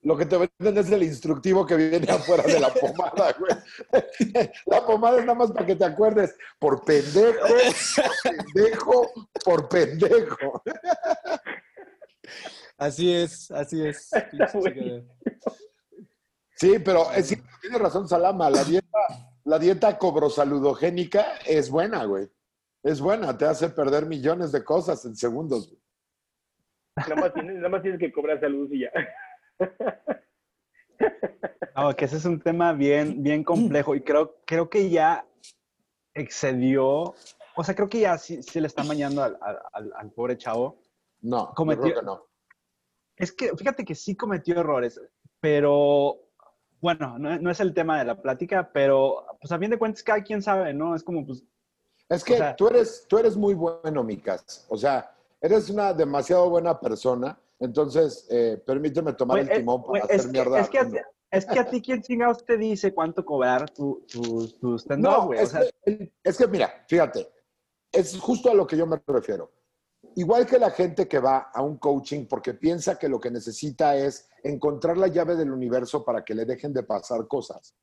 lo que te venden es el instructivo que viene afuera de la pomada, güey. La pomada es nada más para que te acuerdes, por pendejo, por pendejo, por pendejo. Así es, así es. Sí, pero es cierto, tiene razón Salama, la dieta, la dieta cobrosaludogénica es buena, güey. Es buena, te hace perder millones de cosas en segundos. güey. Nada más, tienes, nada más tienes que cobrar salud y ya. No, que ese es un tema bien, bien complejo y creo, creo que ya excedió, o sea, creo que ya sí, sí le está mañando al, al- pobre chavo. No, yo Cometió- creo que no. Es que fíjate que sí cometió errores, pero bueno, no, no es el tema de la plática, pero pues a fin de cuentas cada quien sabe, ¿no? Es como pues, Es que O sea- tú, eres, tú eres muy bueno, Micas. O sea, eres una demasiado buena persona. Entonces, eh, permíteme tomar el timón para güey, hacer es, que, mierda. es, que a, es que a ti quién chingados te dice cuánto cobrar tu, tu, tu stand-up, No, güey. O es, sea, que, es que mira, fíjate, es justo a lo que yo me refiero. Igual que la gente que va a un coaching porque piensa que lo que necesita es encontrar la llave del universo para que le dejen de pasar cosas.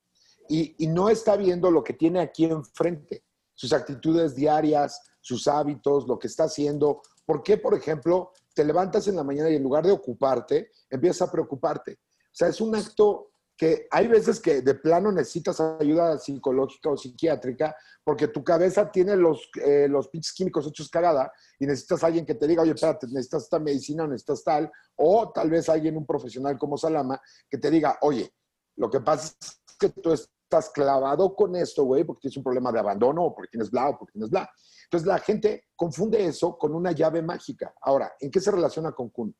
Y, y no está viendo lo que tiene aquí enfrente, sus actitudes diarias, sus hábitos, lo que está haciendo. ¿Por qué, por ejemplo, te levantas en la mañana y en lugar de ocuparte, empiezas a preocuparte? O sea, es un acto que hay veces que de plano necesitas ayuda psicológica o psiquiátrica porque tu cabeza tiene los, eh, los pinches químicos hechos cagada y necesitas alguien que te diga, oye, espérate, necesitas esta medicina o necesitas tal, o tal vez alguien, un profesional como Salama, que te diga, oye, lo que pasa es que tú estás clavado con esto, güey, porque tienes un problema de abandono o porque tienes bla o porque tienes bla. Entonces la gente confunde eso con una llave mágica. Ahora, ¿en qué se relaciona con Kuno?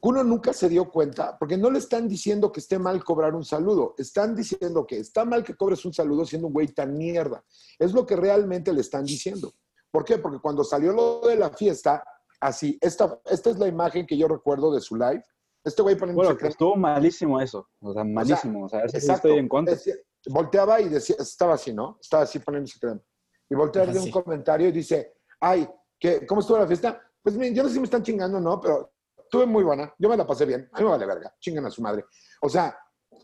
Kuno nunca se dio cuenta, porque no le están diciendo que esté mal cobrar un saludo, están diciendo que está mal que cobres un saludo siendo un güey tan mierda. Es lo que realmente le están diciendo. ¿Por qué? Porque cuando salió lo de la fiesta, así, esta, esta es la imagen que yo recuerdo de su live. Este güey poniendo Bueno, que estuvo malísimo eso. O sea, malísimo. O sea, sí Exacto. estoy en contra. Decía- volteaba y decía, estaba así, ¿no? Estaba así poniéndose crema. Y voltea de un comentario y dice, ay, ¿qué, ¿cómo estuvo la fiesta? Pues miren, yo no sé si me están chingando, ¿no? Pero estuve muy buena. Yo me la pasé bien. A mí me vale verga. Chingan a su madre. O sea,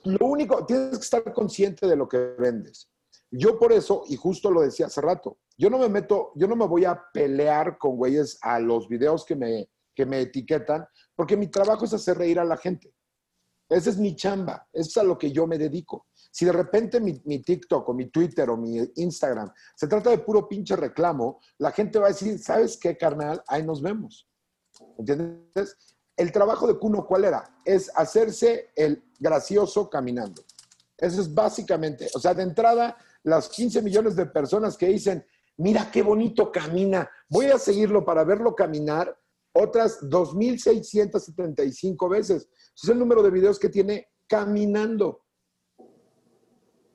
lo único, tienes que estar consciente de lo que vendes. Yo por eso, y justo lo decía hace rato, yo no me meto, yo no me voy a pelear con güeyes a los videos que me, que me etiquetan, porque mi trabajo es hacer reír a la gente. Esa es mi chamba, eso es a lo que yo me dedico. Si de repente mi, TikTok o mi Twitter o mi Instagram se trata de puro pinche reclamo, la gente va a decir, ¿sabes qué, carnal? Ahí nos vemos. ¿Entiendes? El trabajo de Kuno, ¿cuál era? Es hacerse el gracioso caminando. Eso es básicamente, o sea, de entrada, las 15 millones de personas que dicen, mira qué bonito camina, voy a seguirlo para verlo caminar, otras 2.675 veces. Es el número de videos que tiene caminando.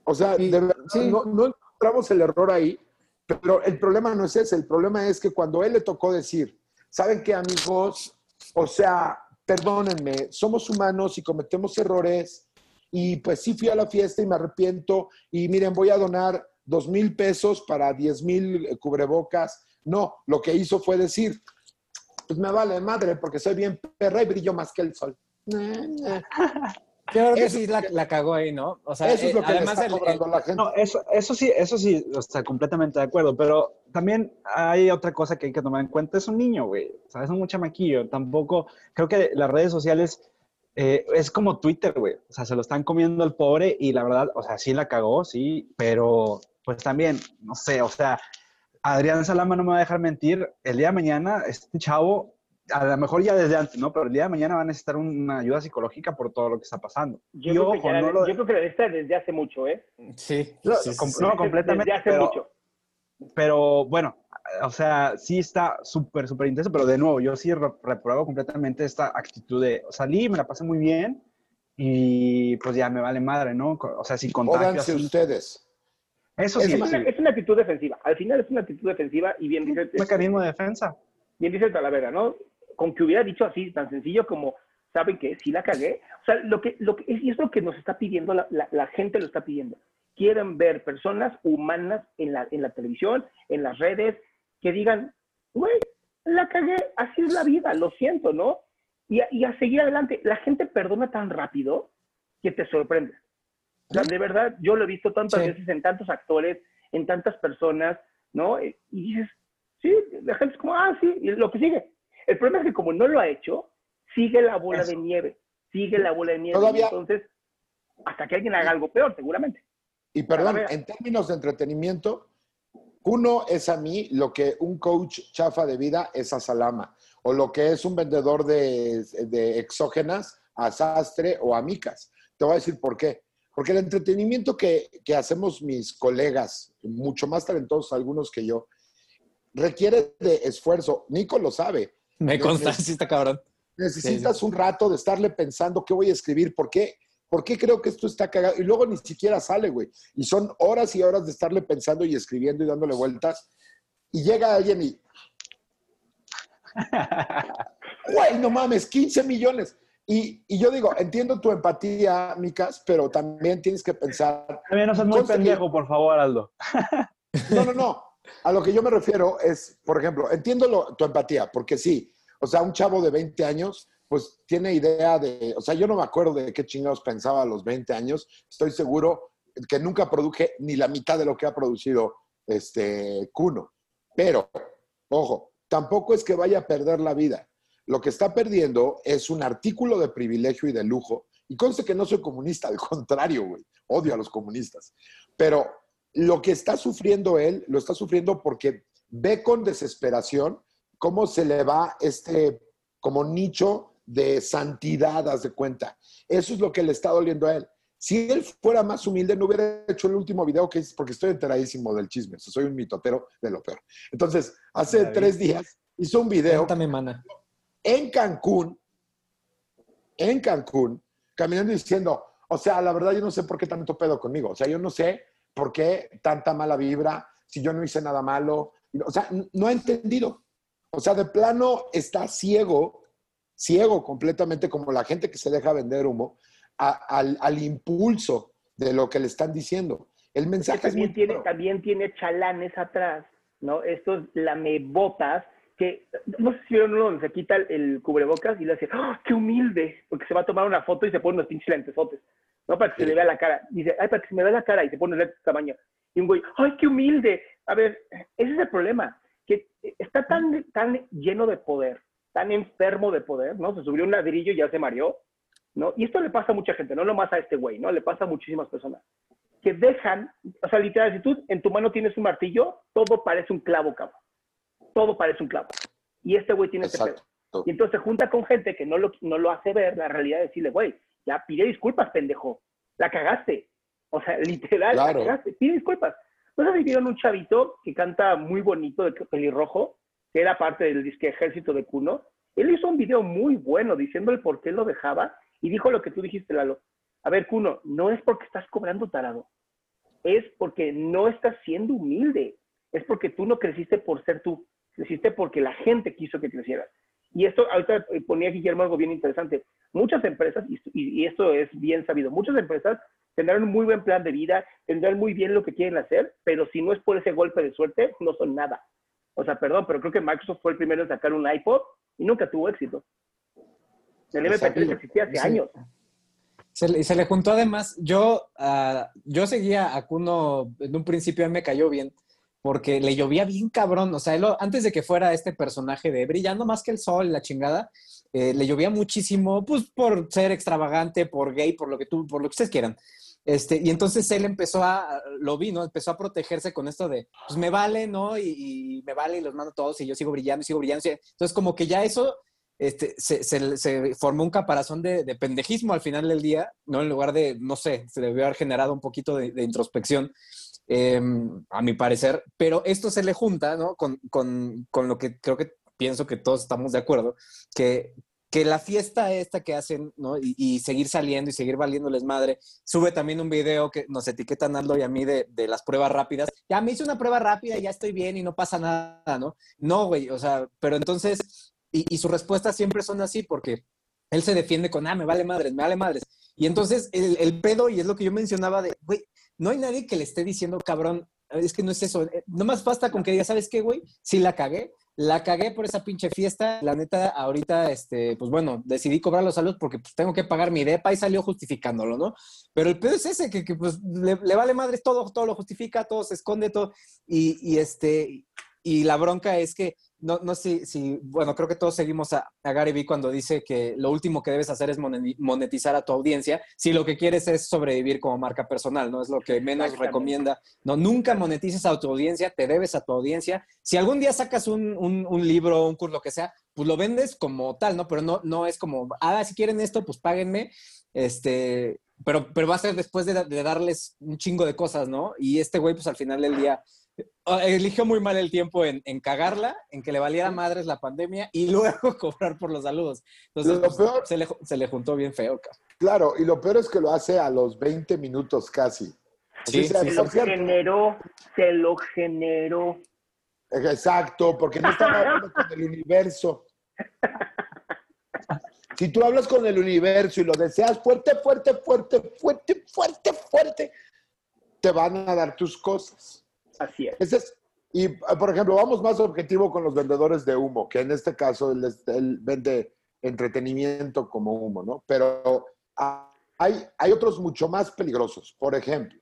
O sea, Sí, de verdad, sí. no, no encontramos el error ahí, pero el problema no es ese, el problema es que cuando él le tocó decir, ¿saben qué, amigos? O sea, perdónenme, somos humanos y cometemos errores, y pues sí fui a la fiesta y me arrepiento, y miren, voy a donar dos mil pesos para diez mil cubrebocas. No, lo que hizo fue decir, pues me vale madre porque soy bien perra y brillo más que el sol. Yo creo que Eso sí es la, lo que- la cagó ahí, ¿no? O sea, Eso es lo que le además está el- el- cobrando la gente. No, eso, eso sí, eso sí, o sea, completamente de acuerdo, pero también hay otra cosa que hay que tomar en cuenta, es un niño, güey, o sea, es un chamaquillo, tampoco, creo que las redes sociales eh, es como Twitter, güey, o sea, se lo están comiendo al pobre y la verdad, o sea, sí la cagó, sí, pero pues también, no sé, o sea, Adrián Salama no me va a dejar mentir, el día de mañana este chavo, a lo mejor ya desde antes, ¿no? Pero el día de mañana va a necesitar una ayuda psicológica por todo lo que está pasando. Yo, creo, que no lo- yo creo que la necesita desde hace mucho, ¿eh? Sí, No, sí, sí, com- sí. no, completamente. Desde hace pero- mucho. Pero bueno, o sea, sí está súper, súper intenso, pero de nuevo, yo sí re- repruebo completamente esta actitud de salí, me la pasé muy bien y pues ya me vale madre, ¿no? O sea, si contagio Jódanse así. ustedes. Eso Es sí, Es es una, es una actitud defensiva. Al final es una actitud defensiva y bien dice, un mecanismo de defensa. bien dice Talavera, ¿no? Con que hubiera dicho así, tan sencillo como, ¿saben qué? Sí la cagué. O sea, lo que, lo que es, y es lo que nos está pidiendo, la, la- la gente lo está pidiendo. Quieren ver personas humanas en la, en la televisión, en las redes, que digan, güey, la cagué, así es la vida, lo siento, ¿no? Y a, y a seguir adelante. La gente perdona tan rápido que te sorprende. O sea, de verdad, yo lo he visto tantas Sí. veces en tantos actores, en tantas personas, ¿no? Y dices, sí, la gente es como, ah, sí, y lo que sigue. El problema es que como no lo ha hecho, sigue la bola Eso. de nieve, sigue la bola de nieve. Todavía- entonces, hasta que alguien haga algo peor, seguramente. Y perdón, en términos de entretenimiento, uno es a mí lo que un coach chafa de vida es a Salama, o lo que es un vendedor de, de exógenas a Sastre o a Micas. Te voy a decir por qué. Porque el entretenimiento que, que hacemos mis colegas, mucho más talentosos algunos que yo, requiere de esfuerzo. Nico lo sabe. Me consta, sí está cabrón. Necesitas un rato de estarle pensando qué voy a escribir, por qué, por qué creo que esto está cagado. Y luego ni siquiera sale, güey. Y son horas y horas de estarle pensando y escribiendo y dándole vueltas. Y llega alguien y. Güey, no mames, 15 millones. Y, y yo digo, entiendo tu empatía, Micas, pero también tienes que pensar. También no seas muy que- pendejo, por favor, Aldo. No, no, no. A lo que yo me refiero es, por ejemplo, entiendo tu empatía, porque sí, o sea, un chavo de 20 años, pues tiene idea de, o sea, yo no me acuerdo de qué chingados pensaba a los 20 años, estoy seguro que nunca produje ni la mitad de lo que ha producido este Cuno. Pero, ojo, tampoco es que vaya a perder la vida. Lo que está perdiendo es un artículo de privilegio y de lujo. Y conste que no soy comunista, al contrario, güey. Odio a los comunistas. Pero lo que está sufriendo él, lo está sufriendo porque ve con desesperación cómo se le va este como nicho de santidad, haz de cuenta. Eso es lo que le está doliendo a él. Si él fuera más humilde, no hubiera hecho el último video que es porque estoy enteradísimo del chisme. O sea, soy un mitotero de lo peor. Entonces, hace tres días hizo un video Cuéntame, mana. en Cancún, en Cancún, caminando y diciendo, o sea, la verdad yo no sé por qué tanto pedo conmigo. O sea, yo no sé por qué tanta mala vibra, si yo no hice nada malo. O sea, no ha entendido. O sea, de plano está ciego, ciego completamente como la gente que se deja vender humo, a- al, al impulso de lo que le están diciendo. El mensaje es también muy tiene, claro. también tiene chalanes atrás, ¿no? Estos lamebotas que, no sé si vieron uno donde se quita el, el cubrebocas y le hace, ¡Ah, ¡qué humilde! Porque se va a tomar una foto y se pone unos pinches lentesotes, ¿no? Para que se le vea la cara. Dice, ay, para que se me vea la cara y se pone de este tamaño. Y un güey, ¡ay, qué humilde! A ver, ese es el problema, que está tan, tan lleno de poder, tan enfermo de poder, ¿no? Se subió un ladrillo y ya se mareó, ¿no? Y esto le pasa a mucha gente, no nomás a este güey, ¿no? Le pasa a muchísimas personas que dejan, o sea, literal, si tú en tu mano tienes un martillo, todo parece un clavo, cabrón. Todo parece un clavo. Y este güey tiene ese pedo. Y entonces se junta con gente que no lo, no lo hace ver la realidad de decirle, güey, ya pide disculpas, pendejo. La cagaste. O sea, literal, Claro. la cagaste. Pide disculpas. No si vieron un chavito que canta muy bonito de pelirrojo, que era parte del disque ejército de Cuno. Él hizo un video muy bueno diciendo el por qué lo dejaba y dijo lo que tú dijiste, Lalo. A ver, Cuno, no es porque estás cobrando tarado. Es porque no estás siendo humilde. Es porque tú no creciste por ser tú. Creciste porque la gente quiso que crecieras. Y esto, ahorita eh, ponía Guillermo algo bien interesante. Muchas empresas, y, y- esto es bien sabido, muchas empresas tendrán un muy buen plan de vida, tendrán muy bien lo que quieren hacer, pero si no es por ese golpe de suerte, no son nada. O sea, perdón, pero creo que Microsoft fue el primero en sacar un iPod y nunca tuvo éxito. El MP3 Exacto. existía hace Sí. años. Se le, se le juntó además, yo, ah, yo seguía a Kuno en un principio, a mí me cayó bien, porque le llovía bien cabrón, o sea, antes de que fuera este personaje de brillando más que el sol, y la chingada, eh, le llovía muchísimo, pues por ser extravagante, por gay, por lo que tú, por lo que ustedes quieran. Este, y entonces él empezó a, lo vi, ¿no? Empezó a protegerse con esto de, pues me vale, ¿no? Y, y me vale y los mando todos y yo sigo brillando, sigo brillando. Entonces como que ya eso este, se, formó un caparazón de, de pendejismo al final del día, ¿no? En lugar de, no sé, se debió haber generado un poquito de introspección, eh, a mi parecer, pero esto se le junta, ¿no? Con, con- con lo que creo que pienso que todos estamos de acuerdo, que, que la fiesta esta que hacen, ¿no? Y, y seguir saliendo y seguir valiéndoles madre. Sube también un video que nos etiquetan Aldo y a mí de, de las pruebas rápidas. Ya me hice una prueba rápida, ya estoy bien y no pasa nada, ¿no? No, güey, o sea, pero entonces, y, y sus respuestas siempre son así porque él se defiende con, ah, me vale madres, me vale madres. Y entonces el, el pedo, y es lo que yo mencionaba de, güey, no hay nadie que le esté diciendo, cabrón, es que no es eso. Eh, Nomás basta con que diga, ¿sabes qué, güey? Sí la cagué. La cagué por esa pinche fiesta. La neta, ahorita, este, pues bueno, decidí cobrar los saludos porque pues, tengo que pagar mi depa y salió justificándolo, ¿no? Pero el pedo es ese, que, que, pues le, le vale madres todo, todo lo justifica, todo se esconde, todo. Y, y este, y la bronca es que, no, no sé si, bueno, creo que todos seguimos a, a Gary Vee cuando dice que lo último que debes hacer es mone- monetizar a tu audiencia si lo que quieres es sobrevivir como marca personal, ¿no? Es lo que menos recomienda. No, nunca monetices a tu audiencia, te debes a tu audiencia. Si algún día sacas un, un, un libro, un curso, lo que sea, pues lo vendes como tal, ¿no? Pero no, no es como, ah, si quieren esto, pues páguenme. Este, pero, pero va a ser después de, de darles un chingo de cosas, ¿no? Y este güey, pues al final del día, eligió muy mal el tiempo en, en cagarla, en que le valiera madres la pandemia y luego cobrar por los saludos. Entonces, Lo pues, peor- se, le, se le juntó bien feo, cabrón. Claro, y lo peor es que lo hace a los 20 minutos casi. Sí, O sea, sí, Se lo generó, se lo generó. Exacto, porque no están hablando con el universo. Si tú hablas con el universo y lo deseas fuerte, fuerte, fuerte, fuerte, fuerte, fuerte, te van a dar tus cosas. Así es. Y, eh, por ejemplo, vamos más objetivo con los vendedores de humo, que en este caso él, él vende entretenimiento como humo, ¿no? Pero ah, hay, hay otros mucho más peligrosos. Por ejemplo,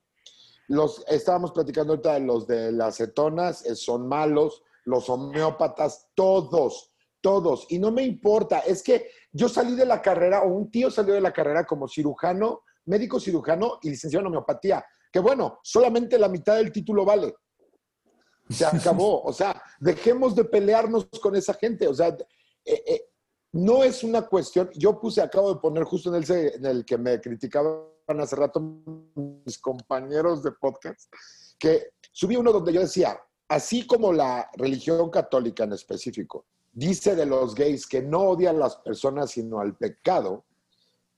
los, estábamos platicando ahorita de los de las cetonas, eh, son malos, los homeópatas, todos, todos. Y no me importa, es que yo salí de la carrera, o un tío salió de la carrera como cirujano, médico cirujano y licenciado en homeopatía. Que bueno, solamente la mitad del título vale. Se acabó. O sea, dejemos de pelearnos con esa gente. O sea, eh, eh, no es una cuestión. Yo puse, acabo de poner justo en el, en el que me criticaba hace rato mis compañeros de podcast, que subí uno donde yo decía, así como la religión católica en específico dice de los gays que no odia a las personas sino al pecado,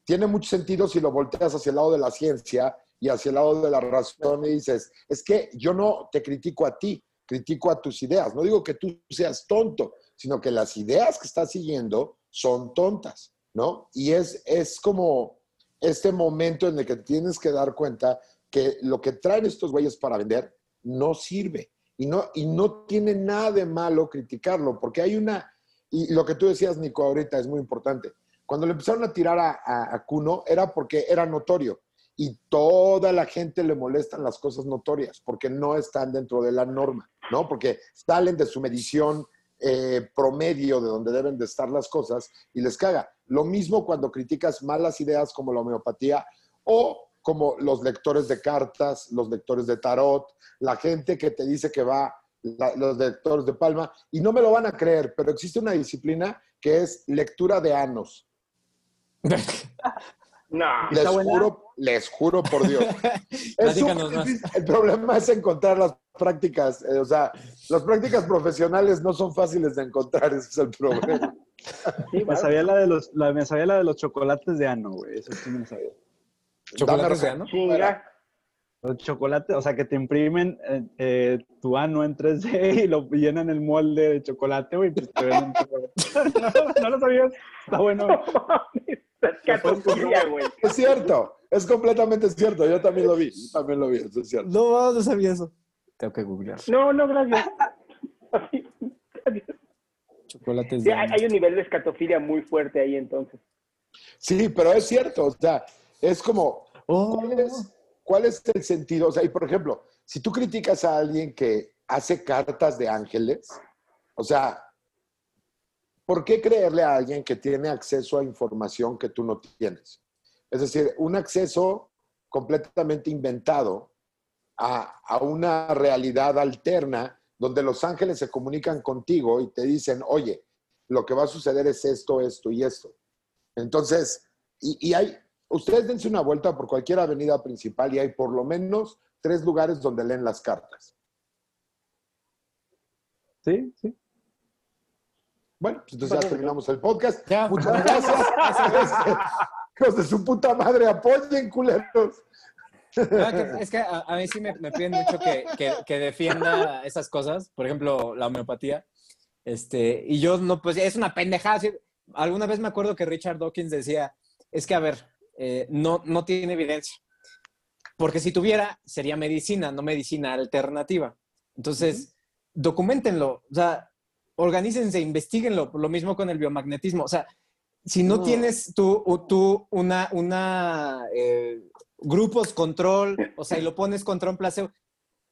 tiene mucho sentido si lo volteas hacia el lado de la ciencia y hacia el lado de la razón y dices, es que yo no te critico a ti, critico a tus ideas. No digo que tú seas tonto, sino que las ideas que estás siguiendo son tontas, ¿no? Y es, es como este momento en el que tienes que dar cuenta que lo que traen estos güeyes para vender no sirve. Y no, y no tiene nada de malo criticarlo, porque hay una, y lo que tú decías, Nico, ahorita es muy importante. Cuando le empezaron a tirar a, a, a Kuno era porque era notorio y toda la gente le molestan las cosas notorias porque no están dentro de la norma, ¿no? Porque salen de su medición eh, promedio de donde deben de estar las cosas y les caga. Lo mismo cuando criticas malas ideas como la homeopatía o como los lectores de cartas, los lectores de tarot, la gente que te dice que va, los lectores de palma, y no me lo van a creer, pero existe una disciplina que es lectura de anos. No. Les juro, les juro por Dios. Es Platícanos más. difícil. El problema es encontrar las prácticas, eh, o sea, las prácticas profesionales no son fáciles de encontrar, ese es el problema. Sí, Me sabía la de los, la, me sabía la de los chocolates de ano, güey. Eso sí me sabía. ¿Chocolates de ano? Chinga. Los chocolates, o sea, que te imprimen eh, eh, tu ano en 3D y lo llenan el molde de chocolate, güey, pues te venden chocolate. no, no lo sabías. Está bueno. Güey. Es cierto, es completamente cierto, yo también lo vi, yo también lo vi, eso es cierto. No, no sabía eso. Tengo que googlear. No, no, gracias. Chocolates Sí, hay, hay un nivel de escatofilia muy fuerte ahí entonces. Sí, pero es cierto, o sea, es como, Oh. ¿cuál es, cuál es el sentido? O sea, y por ejemplo, si tú criticas a alguien que hace cartas de ángeles, o sea, ¿por qué creerle a alguien que tiene acceso a información que tú no tienes? Es decir, un acceso completamente inventado a, a una realidad alterna donde los ángeles se comunican contigo y te dicen, oye, lo que va a suceder es esto, esto y esto. Entonces, y, y hay, ustedes dense una vuelta por cualquier avenida principal y hay por lo menos tres lugares donde leen las cartas. Sí, sí. Bueno, pues entonces ya terminamos el podcast. Ya. Muchas gracias. Hijos de su puta madre, apoyen, culeros. No, que- es que a, a mí sí me, me piden mucho que, que- que defienda esas cosas, por ejemplo, la homeopatía. Este, y yo no, pues es una pendejada. sí. Alguna vez me acuerdo que Richard Dawkins decía, es que a ver, eh, no, no tiene evidencia. Porque si tuviera, sería medicina, no medicina alternativa. Entonces, documentenlo, o sea, organícense, investiguenlo. Lo mismo con el biomagnetismo. O sea, si no, No. tienes tú, tú una, una eh, grupos control, o sea, y lo pones control placebo,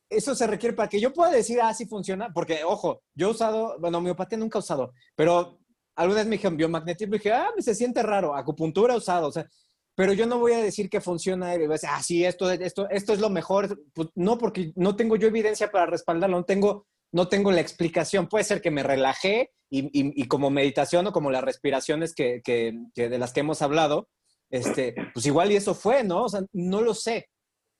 eso se requiere para que yo pueda decir, ah, sí funciona, porque, ojo, yo he usado, bueno, homeopatía nunca he usado, pero alguna vez me dijeron biomagnetismo y dije, ah, se siente raro, acupuntura he usado, o sea, pero yo no voy a decir que funciona, y voy a decir, ah, sí, esto, esto, esto es lo mejor, pues, no, porque no tengo yo evidencia para respaldarlo, no tengo, no tengo la explicación, puede ser que me relajé y, y- y como meditación o como las respiraciones que, que- que de las que hemos hablado, este, pues igual y eso fue, ¿no? O sea, no lo sé.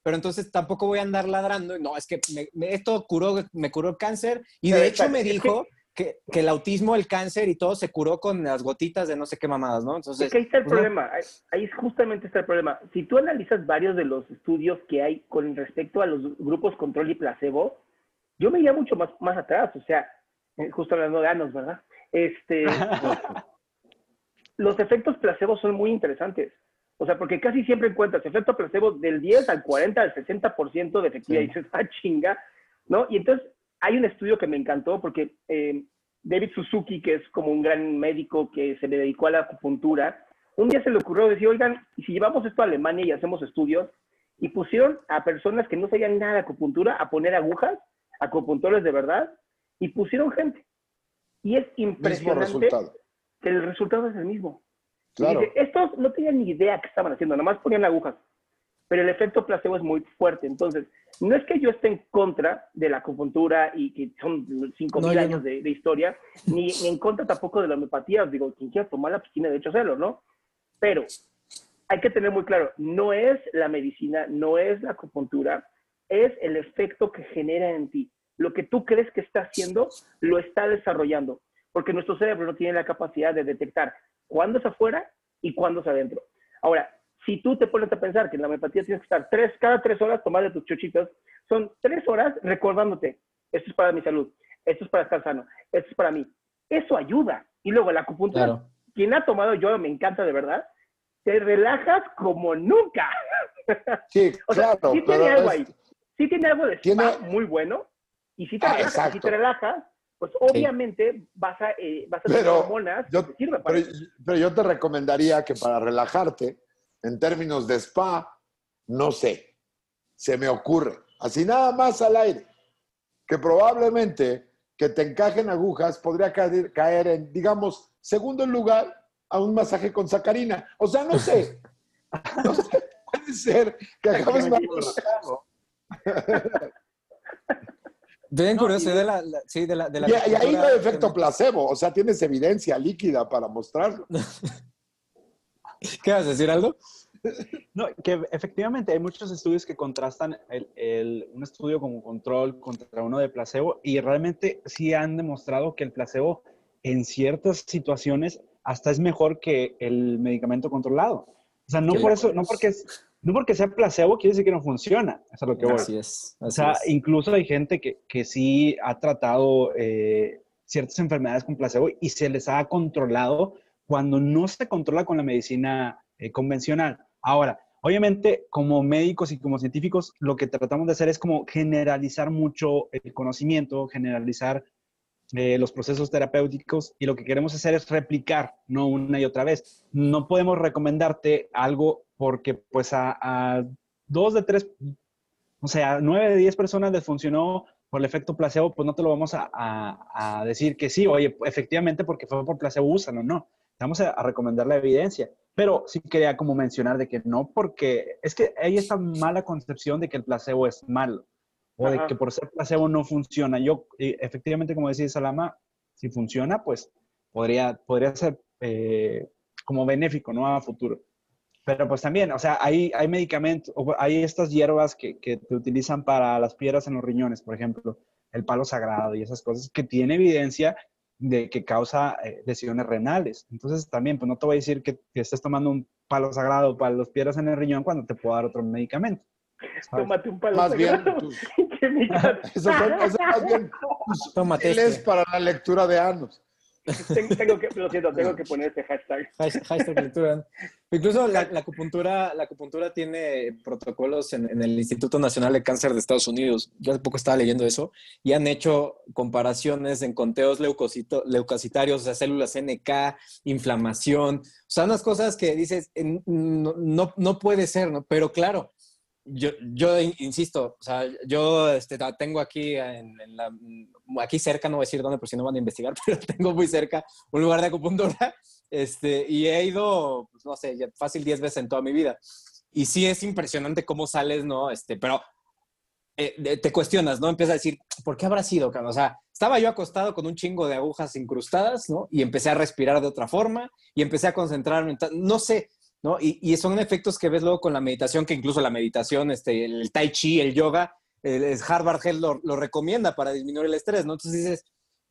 Pero entonces tampoco voy a andar ladrando. No, es que me- me- esto curó, me curó el cáncer. Y de hecho me dijo que, que el autismo, el cáncer y todo se curó con las gotitas de no sé qué mamadas, ¿no? Entonces, Es que ahí está el pues, problema, ahí, ahí es justamente está el problema. Si tú analizas varios de los estudios que hay con respecto a los grupos control y placebo, yo me iría mucho más, más atrás, o sea, eh, justo hablando de anos, ¿verdad? Este, los efectos placebo son muy interesantes. O sea, porque casi siempre encuentras efecto placebo del 10 al 40 al 60% de efectividad. Sí. Y dices, ah, chinga, ¿no? Y entonces hay un estudio que me encantó porque eh, David Suzuki, que es como un gran médico que se le dedicó a la acupuntura, un día se le ocurrió decir, oigan, ¿y si llevamos esto a Alemania y hacemos estudios? Y pusieron a personas que no sabían nada de acupuntura a poner agujas, acupuntores de verdad, y pusieron gente. Y es Mismo impresionante resultado. que el resultado es el mismo. Claro. dice, estos no tenían ni idea qué estaban haciendo, nada más ponían agujas. Pero el efecto placebo es muy fuerte. Entonces, no es que yo esté en contra de la acupuntura y que son 5.000 No, años no. de, de historia, ni, ni en contra tampoco de la homeopatía. Digo, quien quiera tomarla, pues tiene derecho a hacerlo, ¿no? Pero hay que tener muy claro, no es la medicina, no es la acupuntura, es el efecto que genera en ti. Lo que tú crees que está haciendo, lo está desarrollando, porque nuestro cerebro no tiene la capacidad de detectar cuándo es afuera y cuándo es adentro. Ahora, si tú te pones a pensar que en la homeopatía tienes que estar tres, cada tres horas tomando tus chuchitos, son tres horas recordándote, esto es para mi salud, esto es para estar sano, esto es para mí. Eso ayuda. Y luego la acupuntura, Claro. quien ha tomado yo, me encanta de verdad, te relajas como nunca. Sí, O sea, claro. sí tiene algo es- ahí. Sí tiene algo de Tiene- spa muy bueno. Y si te, Ah, relajas, si exacto. te relajas, pues obviamente vas a, eh, vas a tener hormonas yo- que te sirven para Pero, pero yo te recomendaría que para relajarte, en términos de spa, no sé, se me ocurre, así nada más al aire, que probablemente que te encajen agujas podría caer, caer en, digamos, segundo lugar a un masaje con sacarina. O sea, no sé. No sé, puede ser que acabes más relajado. Bien No, curioso, y- de la, la- sí, de la, de la Y, y ahí no hay efecto placebo, o sea, tienes evidencia líquida para mostrarlo. ¿Qué vas a decir, Aldo? No, que efectivamente hay muchos estudios que contrastan el, el- un estudio como control contra uno de placebo y realmente sí han demostrado que el placebo en ciertas situaciones hasta es mejor que el medicamento controlado. O sea, no por eso, no porque, es- no porque sea placebo quiere decir que no funciona. Eso es lo que voy. Así es. O Así sea, es. incluso hay gente que, que sí ha tratado eh, ciertas enfermedades con placebo y se les ha controlado cuando no se controla con la medicina eh, convencional. Ahora, obviamente, como médicos y como científicos, lo que tratamos de hacer es como generalizar mucho el conocimiento, generalizar eh, los procesos terapéuticos y lo que queremos hacer es replicar, no una y otra vez. No podemos recomendarte algo porque pues a, a dos de tres o sea, 9 de 10 personas les funcionó por el efecto placebo, pues no te lo vamos a, a- a decir que sí, oye, efectivamente porque fue por placebo, úsalo, no. Vamos a, a recomendar la evidencia. Pero sí quería como mencionar de que no, porque es que hay esta mala concepción de que el placebo es malo o de Ajá. que por ser placebo no funciona. Yo, efectivamente, como decía Salama, si funciona, pues podría, podría ser eh, como benéfico, ¿no? A futuro. Pero pues también, o sea, hay, hay medicamentos, hay estas hierbas que, que te utilizan para las piedras en los riñones, por ejemplo, el palo sagrado y esas cosas, que tiene evidencia de que causa eh, lesiones renales. Entonces también, pues no te voy a decir que, que estés tomando un palo sagrado para las piedras en el riñón cuando te puedo dar otro medicamento. ¿sabes? Tómate un palo. Más bien, sagrado. Esos son, esos son más bien tus Tómate este. para la lectura de anos. Tengo, que, lo siento, tengo que poner ese hashtag. Hashtag- hashtag lectura. Incluso la, la acupuntura, la acupuntura tiene protocolos en, en el Instituto Nacional de Cáncer de Estados Unidos. Yo hace poco estaba leyendo eso y han hecho comparaciones en conteos leucocito- leucocitarios, o sea, células NK, inflamación, o sea, unas cosas que dices, no, no, no puede ser, ¿no? Pero claro, yo, yo in- insisto, o sea, yo este, tengo aquí, la, aquí cerca, no voy a decir dónde, por si no van a investigar, pero tengo muy cerca un lugar de acupuntura este, y he ido, pues, no sé, fácil 10 veces en toda mi vida. Y sí es impresionante cómo sales, ¿no? Este, pero eh, te cuestionas, ¿no? Empiezas a decir, ¿por qué habrá sido, cabrón? O sea, estaba yo acostado con un chingo de agujas incrustadas, ¿no? Y empecé a respirar de otra forma y empecé a concentrarme, no sé, ¿no? Y, son efectos que ves luego con la meditación, que incluso la meditación, este, el tai chi, el yoga, el, Harvard Health lo, lo recomienda para disminuir el estrés, ¿no? Entonces dices,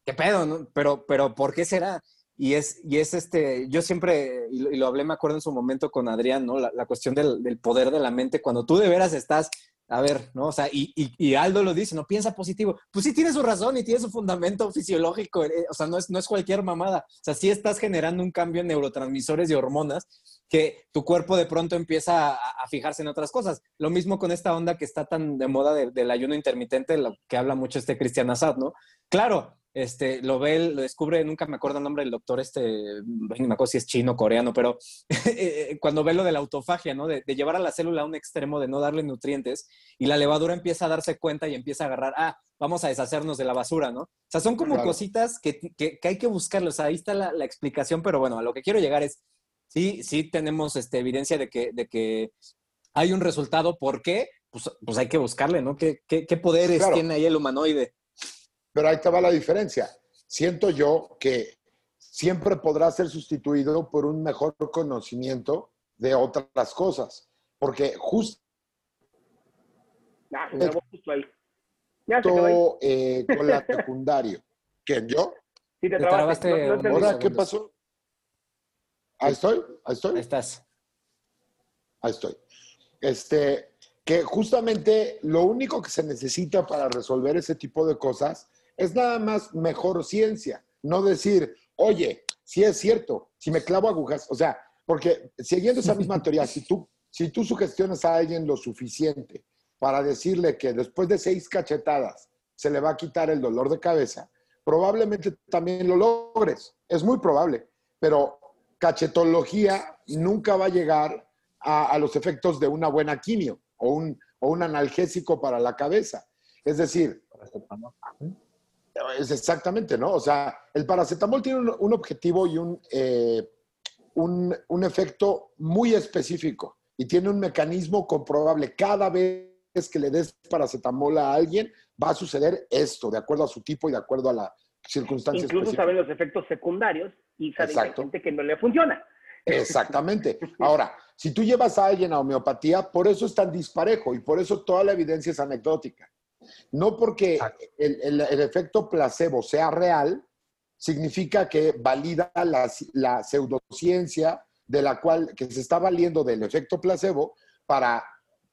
¿qué pedo, no? Pero, pero ¿por qué será? Y es, y es este, yo siempre, y lo, hablé, me acuerdo en su momento con Adrián, ¿no? La, la cuestión del poder de la mente, cuando tú de veras estás, a ver, ¿no? O sea, y, y, y Aldo lo dice, ¿no? Piensa positivo. Pues sí tiene su razón y tiene su fundamento fisiológico, eh, o sea, no es, no es cualquier mamada. O sea, sí estás generando un cambio en neurotransmisores y hormonas que tu cuerpo de pronto empieza a, a fijarse en otras cosas. Lo mismo con esta onda que está tan de moda de- del ayuno intermitente, lo que habla mucho este Cristian Assad, ¿no? Claro, este, lo ve, lo descubre, nunca me acuerdo el nombre del doctor, este, ni me acuerdo si es chino o coreano, pero eh, cuando ve lo de la autofagia, ¿no? De, de llevar a la célula a un extremo, de no darle nutrientes, y la levadura empieza a darse cuenta y empieza a agarrar, ah, vamos a deshacernos de la basura, ¿no? O sea, son como Claro. cositas que, que- que hay que buscarlo, o sea, ahí está la, la explicación, pero bueno, a lo que quiero llegar es, sí, sí tenemos este, evidencia de que, de que hay un resultado, ¿por qué? Pues, pues hay que buscarle, ¿no? ¿Qué, qué, qué poderes Claro. tiene ahí el humanoide? Pero ahí te va la diferencia. Siento yo que siempre podrá ser sustituido por un mejor conocimiento de otras cosas. Porque justo Ah, trabó justo ahí. Ya se ahí. eh, con la secundario. ¿Quién, yo? Sí, te Te trabaste. trabaste No, no un- entendí. ¿Ahora qué pasó? Ahí estoy, ahí Ahí estoy, estás. ahí estoy. Este, que justamente lo único que se necesita para resolver ese tipo de cosas es nada más mejor ciencia. No decir, oye, si es cierto, si me clavo agujas, o sea, porque siguiendo esa misma teoría, si tú, si tú sugestionas a alguien lo suficiente para decirle que después de seis cachetadas se le va a quitar el dolor de cabeza, probablemente también lo logres. Es muy probable, pero cachetología nunca va a llegar a, a los efectos de una buena quimio o un, o un analgésico para la cabeza. Es decir, es exactamente, ¿no? O sea, el paracetamol tiene un, un objetivo y un, eh, un, un efecto muy específico y tiene un mecanismo comprobable. Cada vez que le des paracetamol a alguien, va a suceder esto, de acuerdo a su tipo y de acuerdo a la circunstancia Incluso específica. saben los efectos secundarios y saben que hay gente que no le funciona. Exactamente. Ahora, si tú llevas a alguien a homeopatía, por eso es tan disparejo y por eso toda la evidencia es anecdótica. No porque el, el- el efecto placebo sea real, significa que valida la, la pseudociencia de la cual que se está valiendo del efecto placebo para,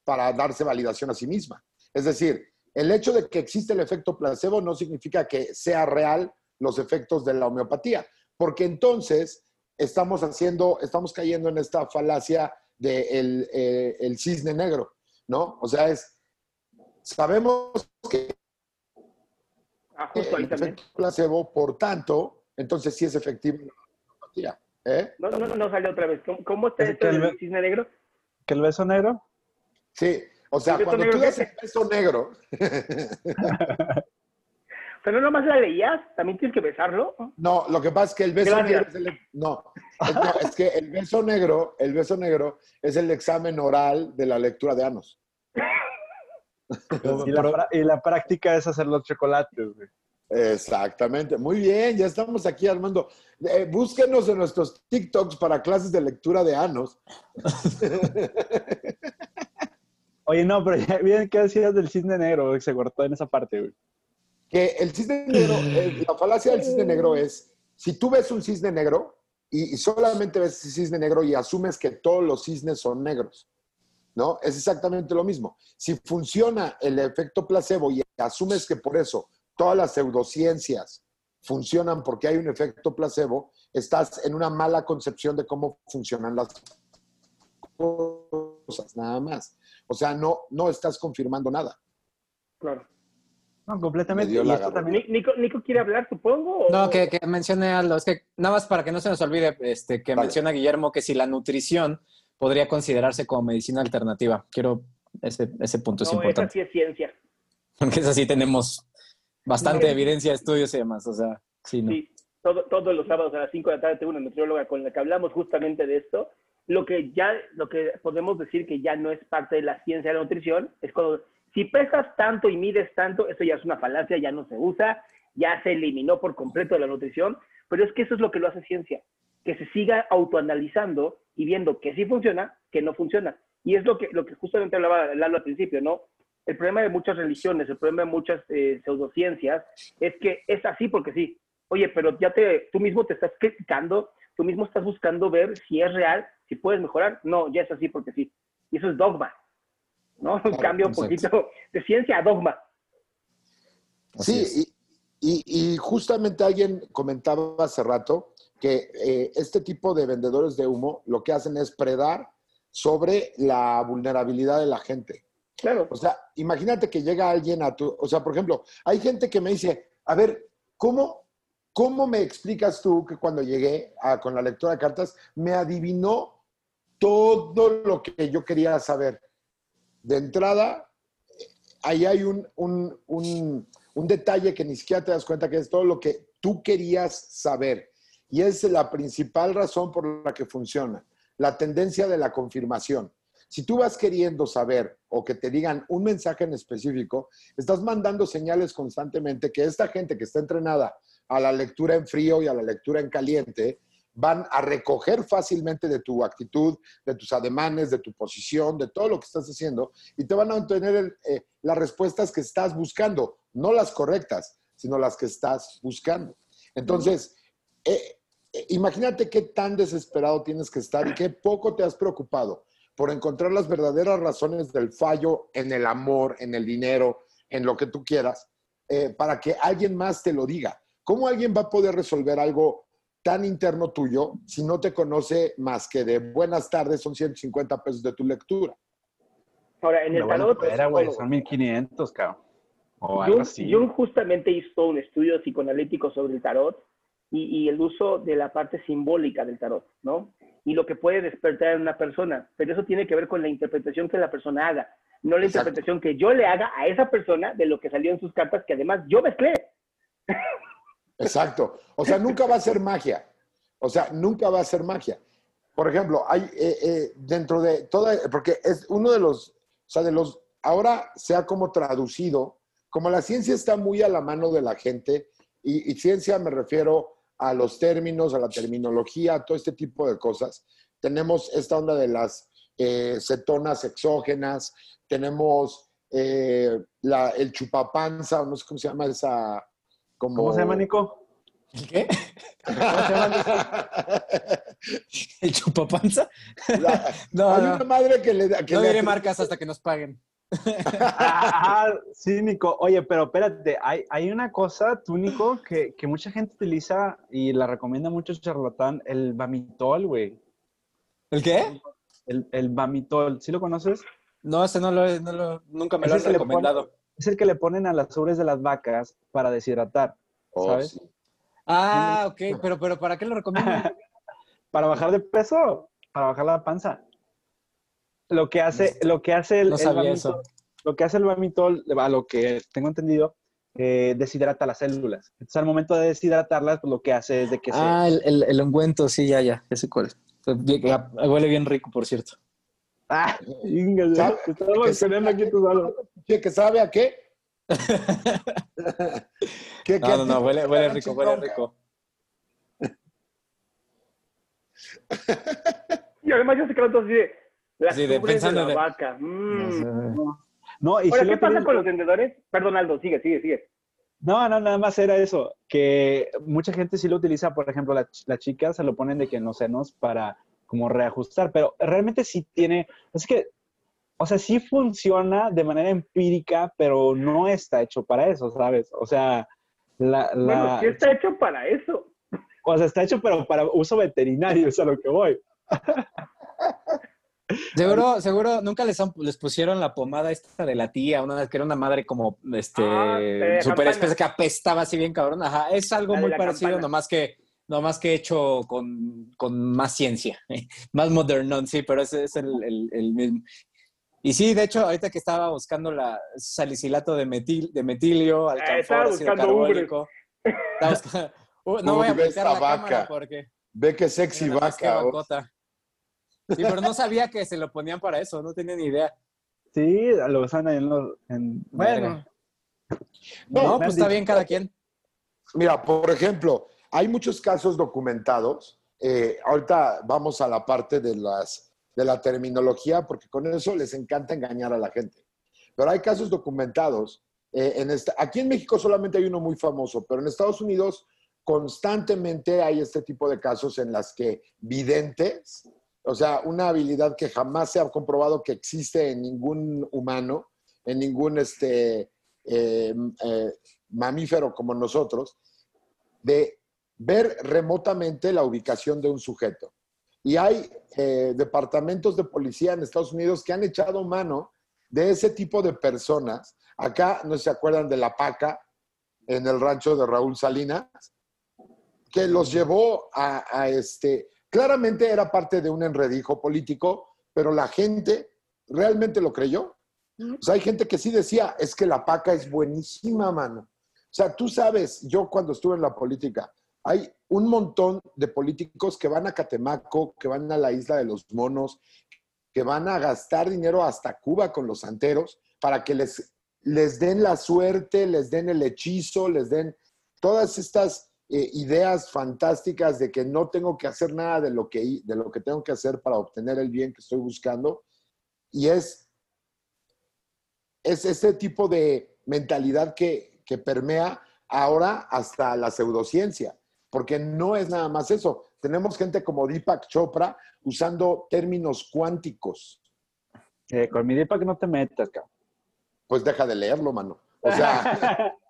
para darse validación a sí misma. Es decir, el hecho de que existe el efecto placebo no significa que sea real los efectos de la homeopatía, porque entonces estamos haciendo, estamos cayendo en esta falacia del de el cisne negro, ¿no? O sea, es, sabemos que Ah, justo ahí el también. efecto placebo, por tanto, entonces sí es efectivo la homeopatía. ¿eh? No, no, no salió otra vez. ¿Cómo, cómo está Es esto el del ve- cisne negro? ¿Que el beso negro? Sí, o sea, ¿El cuando tú das el es? beso negro, O sea, no nomás la leías, también tienes que besarlo. no, lo que pasa es que el beso Gracias. negro es el, no, es, no, es que el beso negro, el beso negro es el examen oral de la lectura de anos. Y la, pra- y la práctica es hacer los chocolates, güey. Exactamente, muy bien, ya estamos aquí armando. Eh, búsquenos en nuestros TikToks para clases de lectura de anos. Oye, no, pero ya bien, ¿qué decías del cisne negro? Se cortó en esa parte, güey. Que el cisne negro, eh, la falacia del cisne negro es, si tú ves un cisne negro y, y solamente ves ese cisne negro y asumes que todos los cisnes son negros, ¿no? Es exactamente lo mismo. Si funciona el efecto placebo y asumes que por eso todas las pseudociencias funcionan porque hay un efecto placebo, estás en una mala concepción de cómo funcionan las cosas, nada más. O sea, no, no estás confirmando nada. Claro. No, completamente. Nico, Nico quiere hablar, supongo. o- No, que, que mencione algo. Es que nada más para que no se nos olvide, este, que Vale. menciona Guillermo que si la nutrición podría considerarse como medicina alternativa. Quiero, ese, ese punto es No, esa importante. sí es ciencia. Porque es así, tenemos bastante No. evidencia, estudios y demás. O sea, sí, ¿no? Sí, todo- todos los sábados a las 5 de la tarde tengo una nutrióloga con la que hablamos justamente de esto. Lo que ya, lo que podemos decir que ya no es parte de la ciencia de la nutrición es cuando, si pesas tanto y mides tanto, eso ya es una falacia, ya no se usa, ya se eliminó por completo de la nutrición, pero es que eso es lo que lo hace ciencia, que se siga autoanalizando y viendo que sí funciona, que no funciona. Y es lo que, lo que justamente hablaba Lalo al principio, ¿no? El problema de muchas religiones, el problema de muchas eh, pseudociencias, es que es así porque sí. Oye, pero ya te, tú mismo te estás criticando, tú mismo estás buscando ver si es real, si puedes mejorar. No, ya es así porque sí. Y eso es dogma, ¿no? Un cambio un exacto. poquito de ciencia a dogma. Así. Sí, y, y- y justamente alguien comentaba hace rato que eh, este tipo de vendedores de humo lo que hacen es predar sobre la vulnerabilidad de la gente. Claro. O sea, imagínate que llega alguien a tu, o sea, por ejemplo, hay gente que me dice, a ver, ¿cómo, cómo me explicas tú que cuando llegué a- con la lectura de cartas me adivinó todo lo que yo quería saber? De entrada, ahí hay un, un- un- un detalle que ni siquiera te das cuenta que es todo lo que tú querías saber. Y es la principal razón por la que funciona, la tendencia de la confirmación. Si tú vas queriendo saber o que te digan un mensaje en específico, estás mandando señales constantemente que esta gente que está entrenada a la lectura en frío y a la lectura en caliente, van a recoger fácilmente de tu actitud, de tus ademanes, de tu posición, de todo lo que estás haciendo, y te van a obtener eh, las respuestas que estás buscando, no las correctas, sino las que estás buscando. Entonces, eh, imagínate qué tan desesperado tienes que estar y qué poco te has preocupado por encontrar las verdaderas razones del fallo en el amor, en el dinero, en lo que tú quieras, eh, para que alguien más te lo diga. ¿Cómo alguien va a poder resolver algo tan interno tuyo si no te conoce más que de buenas tardes son 150 pesos de tu lectura? Ahora, en el tarot... espera, güey, son 1500, cabrón. O algo Jung, así. Jung justamente hizo un estudio psicoanalítico sobre el tarot y, y el uso de la parte simbólica del tarot, ¿no? Y lo que puede despertar en una persona. Pero eso tiene que ver con la interpretación que la persona haga, no la Exacto. interpretación que yo le haga a esa persona de lo que salió en sus cartas, que además yo mezclé. Exacto. O sea, nunca va a ser magia. O sea, nunca va a ser magia. Por ejemplo, hay eh, eh, dentro de toda, porque es uno de los, o sea, de los, ahora se ha como traducido, como la ciencia está muy a la mano de la gente, y, y ciencia me refiero a los términos, a la terminología, a todo este tipo de cosas. Tenemos esta onda de las eh, cetonas exógenas, tenemos eh, la- el chupapanza, no sé cómo se llama esa, como... ¿Cómo se llama, Nico? ¿El qué? ¿El chupapanza? La- No, hay no. una madre que le da. que No le diré marcas hasta que nos paguen. Ah, sí, Nico. Oye, pero espérate, hay, hay una cosa, tú, Nico, que, que mucha gente utiliza y la recomienda mucho charlatán, el Bamitol, güey. ¿El qué? El, el Bamitol, ¿sí lo conoces? No, ese no lo, he- no lo- nunca me lo Ese han pone- recomendado. Es el que le ponen a las ubres de las vacas para deshidratar, Oh, ¿sabes? sí. Ah, ok, pero, pero ¿para qué lo recomiendan? Para bajar de peso, para bajar la panza. Lo que hace, lo que hace el, No el sabía Bamitol- eso. lo que hace el Bamitol, a lo que tengo entendido, eh, deshidrata las células. Entonces, al momento de deshidratarlas, pues, lo que hace es de que se... Ah, el, el, el ungüento, sí, ya, ya, ya sé cuál ah, Huele bien rico, por cierto. Ah, inga, ya, ¿Sabe? te estaba Que poniendo aquí tu. Che, ¿que sabe a qué? ¿Qué- qué No, no, no, huele, huele rico, huele rico. Y además yo sé que lo así de las Sí, de- pensando de la de- vaca. mm. No, y Ahora, sí ¿qué pasa con los vendedores? Perdón, Aldo, sigue, sigue, sigue. No, no, nada más era eso, que mucha gente sí lo utiliza, por ejemplo, la, ch- la chica se lo ponen de que en los senos para como reajustar, pero realmente sí tiene, es que, o sea, sí funciona de manera empírica, pero no está hecho para eso, ¿sabes? O sea, la, la- Bueno, sí está hecho para eso. o sea, está hecho pero para uso veterinario, es a lo que voy. Seguro, seguro, nunca les, han- les pusieron la pomada esta de la tía, una que era una madre como, este, Ah, campana. espesa que apestaba así bien cabrón. Ajá, es algo muy parecido, campana. nomás que, nomás que hecho con, con más ciencia, más modernón, sí, pero ese es el, el- el mismo. Y sí, de hecho, ahorita que estaba buscando la salicilato de, metil, de metilio, alcanfor, estaba ácido buscando carbónico. Estaba buscando- Uh, no voy a esta la vaca. cámara porque... Ve qué sexy vaca. Sí, pero no sabía que se lo ponían para eso, no tenía ni idea. Sí, lo usan ahí en los... en- Bueno. No, pues está bien cada quien. Mira, por ejemplo, hay muchos casos documentados. eh, ahorita vamos a la parte de, las, de la terminología, porque con eso les encanta engañar a la gente. Pero hay casos documentados. eh, en esta, aquí en México solamente hay uno muy famoso, pero en Estados Unidos constantemente hay este tipo de casos en las que videntes, o sea, una habilidad que jamás se ha comprobado que existe en ningún humano, en ningún este, eh, eh, mamífero como nosotros, de ver remotamente la ubicación de un sujeto. Y hay eh, departamentos de policía en Estados Unidos que han echado mano de ese tipo de personas. Acá, no se acuerdan de la paca en el rancho de Raúl Salinas, que los llevó a este... Claramente era parte de un enredijo político, pero la gente realmente lo creyó. O sea, hay gente que sí decía, es que la paca es buenísima, mano. O sea, tú sabes, yo cuando estuve en la política, hay un montón de políticos que van a Catemaco, que van a la isla de los monos, que van a gastar dinero hasta Cuba con los santeros para que les, les den la suerte, les den el hechizo, les den todas estas eh, ideas fantásticas de que no tengo que hacer nada de lo que, de lo que tengo que hacer para obtener el bien que estoy buscando. Y es, es ese tipo de mentalidad que, que permea ahora hasta la pseudociencia, porque no es nada más eso. Tenemos gente como Deepak Chopra usando términos cuánticos. Eh, con mi Deepak no te metas, cabrón. Pues deja de leerlo, mano. O sea,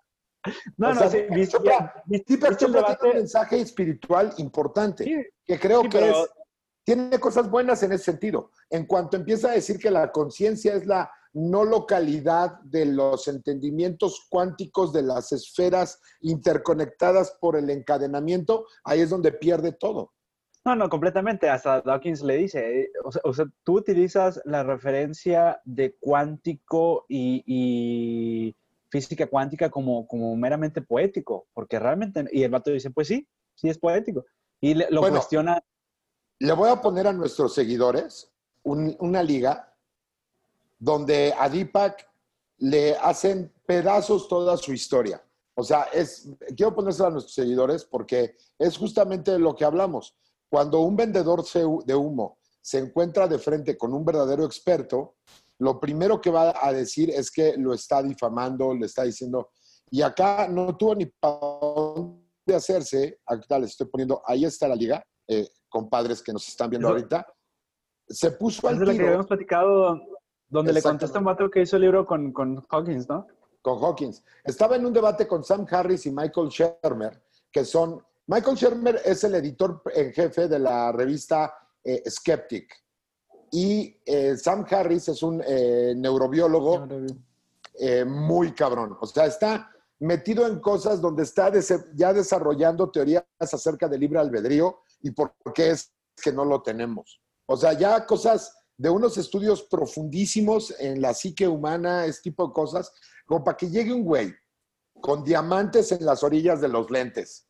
no, o no, sea, sí, viste- Chopra- tiene un mensaje espiritual importante, Sí, que creo sí, que pero- es, tiene cosas buenas en ese sentido. En cuanto empieza a decir que la conciencia es la no localidad de los entendimientos cuánticos de las esferas interconectadas por el encadenamiento, ahí es donde pierde todo. No, no, completamente. Hasta Dawkins le dice, eh, o sea, o sea, tú utilizas la referencia de cuántico y, y física cuántica como, como meramente poético, porque realmente, y el vato dice, pues sí, sí es poético. Y le- lo Bueno. cuestiona, Le voy a poner a nuestros seguidores un- una liga donde a Deepak le hacen pedazos toda su historia. O sea, es, quiero ponérsela a nuestros seguidores porque es justamente lo que hablamos. Cuando un vendedor de humo se encuentra de frente con un verdadero experto, lo primero que va a decir es que lo está difamando, le está diciendo, y acá no tuvo ni para dónde hacerse, acá les estoy poniendo, ahí está la liga, eh, compadres que nos están viendo Eso- ahorita, se puso es al de la que tiro habíamos platicado, donde le contesta un vato que hizo el libro con, con Hawkins, ¿no? con Hawkins. Estaba en un debate con Sam Harris y Michael Shermer, que son, Michael Shermer es el editor en jefe de la revista eh, Skeptic. Y eh, Sam Harris es un eh, neurobiólogo eh, muy cabrón. O sea, está metido en cosas donde está ya desarrollando teorías acerca del libre albedrío y por qué es que no lo tenemos. O sea, ya cosas de unos estudios profundísimos en la psique humana, este tipo de cosas, como para que llegue un güey con diamantes en las orillas de los lentes,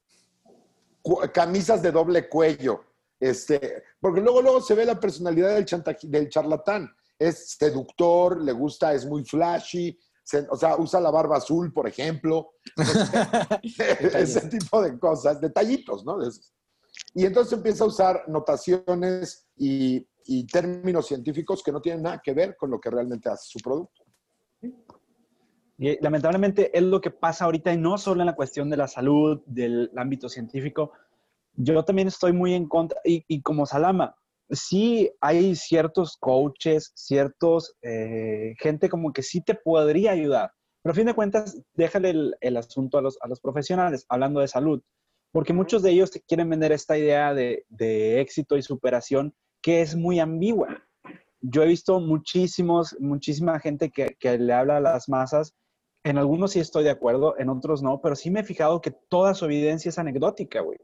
camisas de doble cuello, este, porque luego, luego se ve la personalidad del, chantaje- del charlatán. Es seductor, le gusta, es muy flashy, se- o sea, usa la barba azul, por ejemplo. Ese tipo de cosas, detallitos, ¿no? Y entonces empieza a usar notaciones y, y términos científicos que no tienen nada que ver con lo que realmente hace su producto. Y lamentablemente es lo que pasa ahorita y no solo en la cuestión de la salud, del ámbito científico. Yo también estoy muy en contra, y, y como Salama, sí hay ciertos coaches, ciertos, eh, gente como que sí te podría ayudar, pero a fin de cuentas, déjale el, el asunto a los, a los profesionales, hablando de salud, porque muchos de ellos te quieren vender esta idea de, de éxito y superación que es muy ambigua. Yo he visto muchísimos, muchísima gente que, que le habla a las masas en algunos sí estoy de acuerdo, en otros no, pero sí me he fijado que toda su evidencia es anecdótica, güey.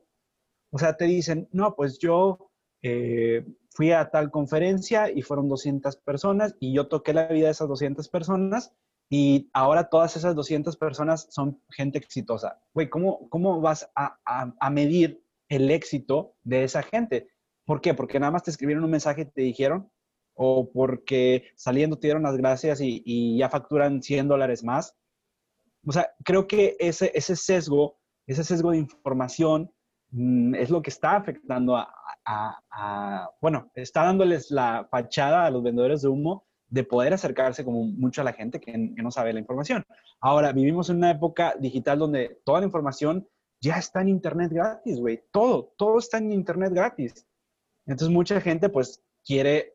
O sea, te dicen, no, pues yo eh, fui a tal conferencia y fueron 200 personas y yo toqué la vida de esas 200 personas y ahora todas esas 200 personas son gente exitosa. Güey, ¿cómo, cómo vas a, a, a medir el éxito de esa gente? ¿Por qué? Porque nada más te escribieron un mensaje y te dijeron, o porque saliendo te dieron las gracias y, y ya facturan 100 dólares más. O sea, creo que ese, ese sesgo, ese sesgo de información es lo que está afectando a, a- bueno, está dándoles la fachada a los vendedores de humo de poder acercarse como mucho a la gente que, no sabe la información. Ahora, vivimos en una época digital donde toda la información ya está en Internet gratis, güey. Todo, todo está en Internet gratis. Entonces, mucha gente pues quiere,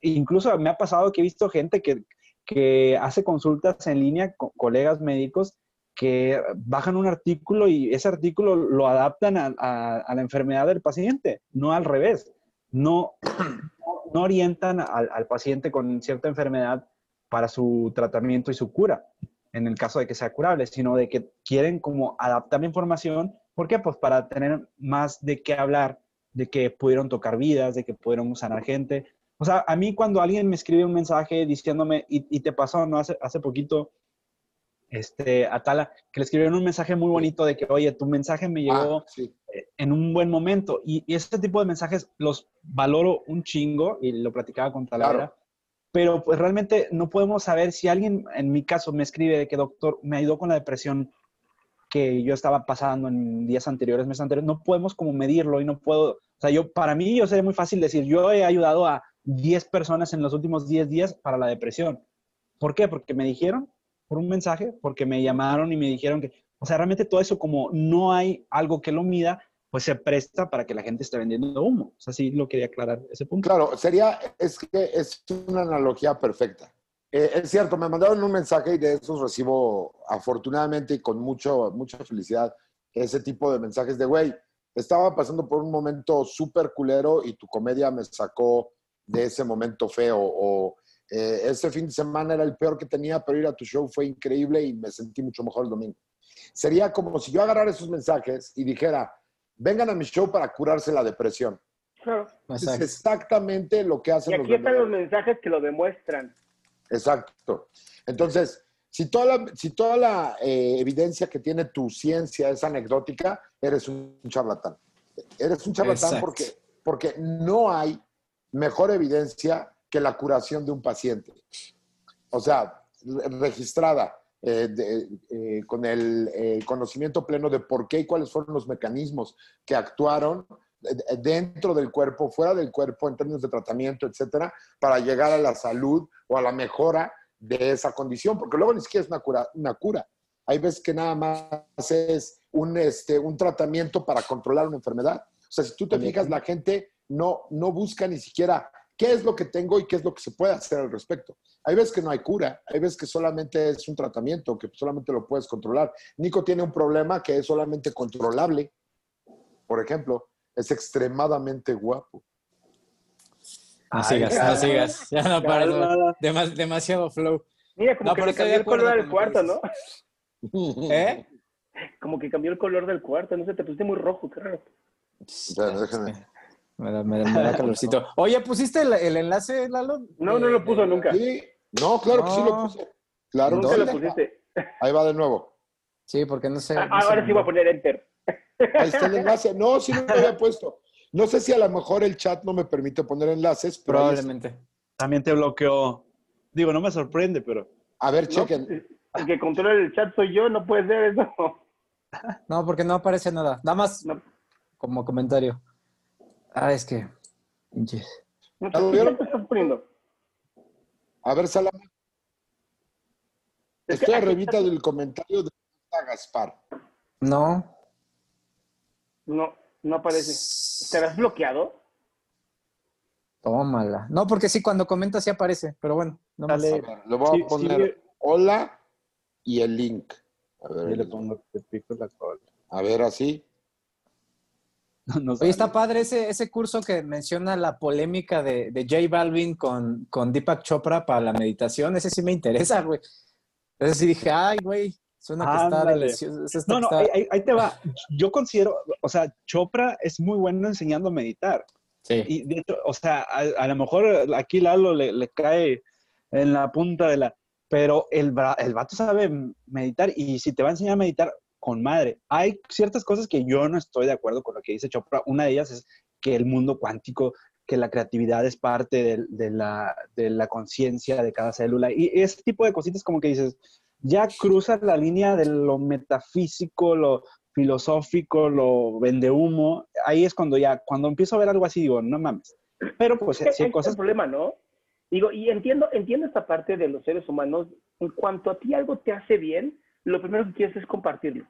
incluso me ha pasado que he visto gente que, que hace consultas en línea con colegas médicos que bajan un artículo y ese artículo lo adaptan a, la enfermedad del paciente, no al revés. No, no orientan al, al paciente con cierta enfermedad para su tratamiento y su cura, en el caso de que sea curable, sino de que quieren como adaptar la información. ¿Por qué? Pues para tener más de qué hablar, de que pudieron tocar vidas, de que pudieron sanar gente. O sea, a mí cuando alguien me escribe un mensaje diciéndome, y, y te pasó, ¿no? Hace, hace poquito, este, Atala, que le escribieron un mensaje muy bonito de que, oye, tu mensaje me llegó Ah, sí. en un buen momento. Y, y este tipo de mensajes los valoro un chingo, y lo platicaba con Talavera, Claro. pero pues realmente no podemos saber si alguien, en mi caso, me escribe de que, doctor, me ayudó con la depresión. que yo estaba pasando en días anteriores, meses anteriores, no podemos como medirlo y no puedo, o sea, yo, para mí, yo sería muy fácil decir, yo he ayudado a 10 personas en los últimos 10 días para la depresión. ¿Por qué? Porque me dijeron por un mensaje, porque me llamaron y me dijeron que, o sea, realmente todo eso como no hay algo que lo mida, pues se presta para que la gente esté vendiendo humo. O sea, sí lo quería aclarar ese punto. Claro, sería, es que es una analogía perfecta. Eh, es cierto, me mandaron un mensaje y de esos recibo afortunadamente y con mucho, mucha felicidad ese tipo de mensajes de, güey, estaba pasando por un momento súper culero y tu comedia me sacó de ese momento feo o eh, ese fin de semana era el peor que tenía, pero ir a tu show fue increíble y me sentí mucho mejor el domingo. Sería como si yo agarrara esos mensajes y dijera, vengan a mi show para curarse la depresión. Claro. Es exactamente lo que hacen Y aquí están los mensajes que lo demuestran. Exacto. Entonces, si toda la, si toda la eh, evidencia que tiene tu ciencia es anecdótica, eres un charlatán. Eres un charlatán porque, porque no hay mejor evidencia que la curación de un paciente. O sea, registrada, eh, eh, con el conocimiento pleno de por qué y cuáles fueron los mecanismos que actuaron dentro del cuerpo, fuera del cuerpo, en términos de tratamiento, etcétera, para llegar a la salud o a la mejora de esa condición, porque luego ni siquiera es una cura. Una cura. Hay veces que nada más es un, este, un tratamiento para controlar una enfermedad. O sea, si tú te fijas, la gente no, no busca ni siquiera qué es lo que tengo y qué es lo que se puede hacer al respecto. Hay veces que no hay cura, hay veces que solamente es un tratamiento, que solamente lo puedes controlar. Nico tiene un problema que es solamente controlable, por ejemplo, es extremadamente guapo. No sigas, no sigas. Ya no paro. demasiado flow. Mira, como que cambió el color del cuarto, ¿no? ¿Eh? Como que cambió el color del cuarto, no sé, te pusiste muy rojo, qué raro. Bueno, déjame. Me da, me, da, calorcito. Oye, ¿pusiste el, enlace, Lalo? No, no lo puso nunca. Sí, no, claro que sí lo puse. Claro, nunca lo pusiste. Ahí va de nuevo. Sí, porque no sé. Ah, ahora sí voy a poner enter. Ahí está el enlace. No, sí lo había puesto. No sé si a lo mejor el chat no me permite poner enlaces. Probablemente. También te bloqueó. Digo, no me sorprende, pero. A ver, chequen. El que controla el chat soy yo, no puede ser eso. No, porque no aparece nada. Nada más como comentario. Ah, es que. No, ¿Qué te estás poniendo? A ver, Salama. Estoy arribita del comentario de Gaspar. No. No, no aparece. ¿Estarás bloqueado? Tómala. No, porque sí, cuando comenta sí aparece, pero bueno. No Dale, le voy a poner hola y el link. A ver, le pongo, te pico la cola. A ver, así. No, Oye, está padre ese, ese curso que menciona la polémica de, de J Balvin con, con Deepak Chopra para la meditación. Ese sí me interesa, güey. Ese sí dije, ay, güey, suena que está delicioso. No, no, ahí, te va. Yo considero, o sea, Chopra es muy bueno enseñando a meditar. Sí. Y de hecho, o sea, a, lo mejor aquí Lalo le, le cae en la punta de la... Pero el, el vato sabe meditar y si te va a enseñar a meditar, con madre. Hay ciertas cosas que yo no estoy de acuerdo con lo que dice Chopra. Una de ellas es que el mundo cuántico, que la creatividad es parte de, la, de la conciencia de cada célula. Y ese tipo de cositas como que dices, ya cruza la línea de lo metafísico, lo filosófico, lo vende humo. Ahí es cuando ya, cuando empiezo a ver algo así, digo, no mames. Pero pues sí hay cosas... El problema, ¿no? Digo, y entiendo, entiendo esta parte de los seres humanos. En cuanto a ti algo te hace bien, lo primero que quieres es compartirlo.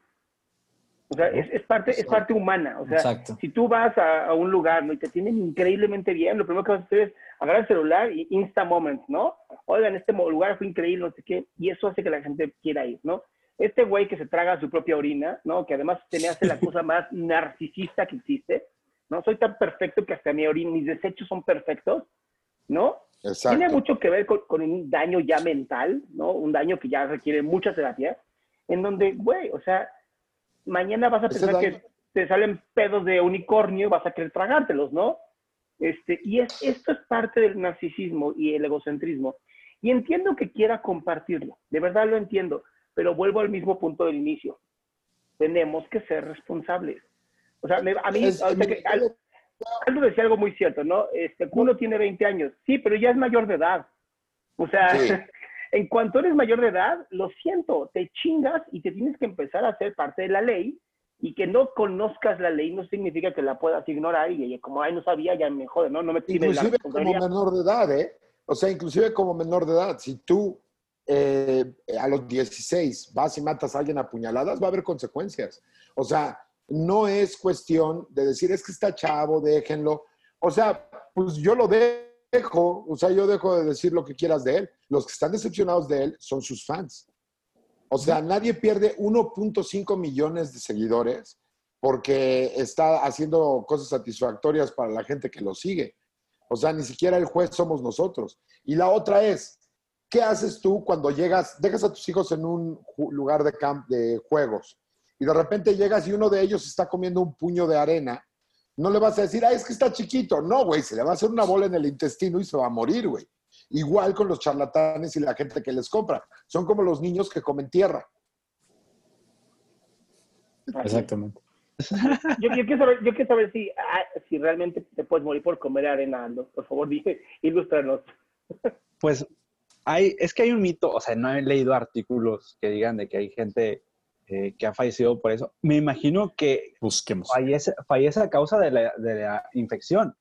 O sea, es, parte, es parte humana. O sea, si tú vas a, un lugar ¿no? y te tienen increíblemente bien, lo primero que vas a hacer es agarrar el celular y Insta Moments, ¿no? Oigan, este lugar fue increíble, no sé qué, y eso hace que la gente quiera ir, ¿no? Este güey que se traga su propia orina, ¿no? Que además te hace la cosa más narcisista que existe, ¿no? Soy tan perfecto que hasta mi orina, mis desechos son perfectos, ¿no? Exacto. Tiene mucho que ver con, con un daño ya mental, ¿no? Un daño que ya requiere mucha terapia en donde, güey, o sea, mañana vas a pensar que te salen pedos de unicornio y vas a querer tragártelos, ¿no? Este, y es, esto es parte del narcisismo y el egocentrismo. Y entiendo que quiera compartirlo, de verdad lo entiendo, pero vuelvo al mismo punto del inicio. Tenemos que ser responsables. O sea, a mí, algo, decía algo muy cierto, ¿no? Este, uno tiene 20 años, sí, pero ya es mayor de edad. O sea, en cuanto eres mayor de edad, lo siento, te chingas y te tienes que empezar a ser parte de la ley y que no conozcas la ley no significa que la puedas ignorar y ella, como, ay, no sabía, ya me jode, ¿no? No me tiene la Inclusive como responsabilidad. menor de edad, ¿eh? O sea, inclusive como menor de edad, si tú eh, a los 16 vas y matas a alguien a puñaladas, va a haber consecuencias. O sea, no es cuestión de decir, es que está chavo, déjenlo. O sea, pues yo lo dejo, o sea, yo dejo de decir lo que quieras de él. Los que están decepcionados de él son sus fans. O sea, nadie pierde 1.5 millones de seguidores porque está haciendo cosas satisfactorias para la gente que lo sigue. O sea, ni siquiera el juez somos nosotros. Y la otra es, ¿qué haces tú cuando llegas, dejas a tus hijos en un lugar de, camp de juegos y de repente llegas y uno de ellos está comiendo un puño de arena? No le vas a decir, ah, es que está chiquito. No, güey, se le va a hacer una bola en el intestino y se va a morir, güey. Igual con los charlatanes y la gente que les compra. Son como los niños que comen tierra. Exactamente. Yo, yo quiero saber, yo quiero saber si, ah, si realmente te puedes morir por comer arena, Aldo. Por favor, dije, ilústranos. Pues hay, es que hay un mito, o sea, no he leído artículos que digan de que hay gente eh, que ha fallecido por eso. Me imagino que Busquemos. fallece, fallece a causa de la, de la infección.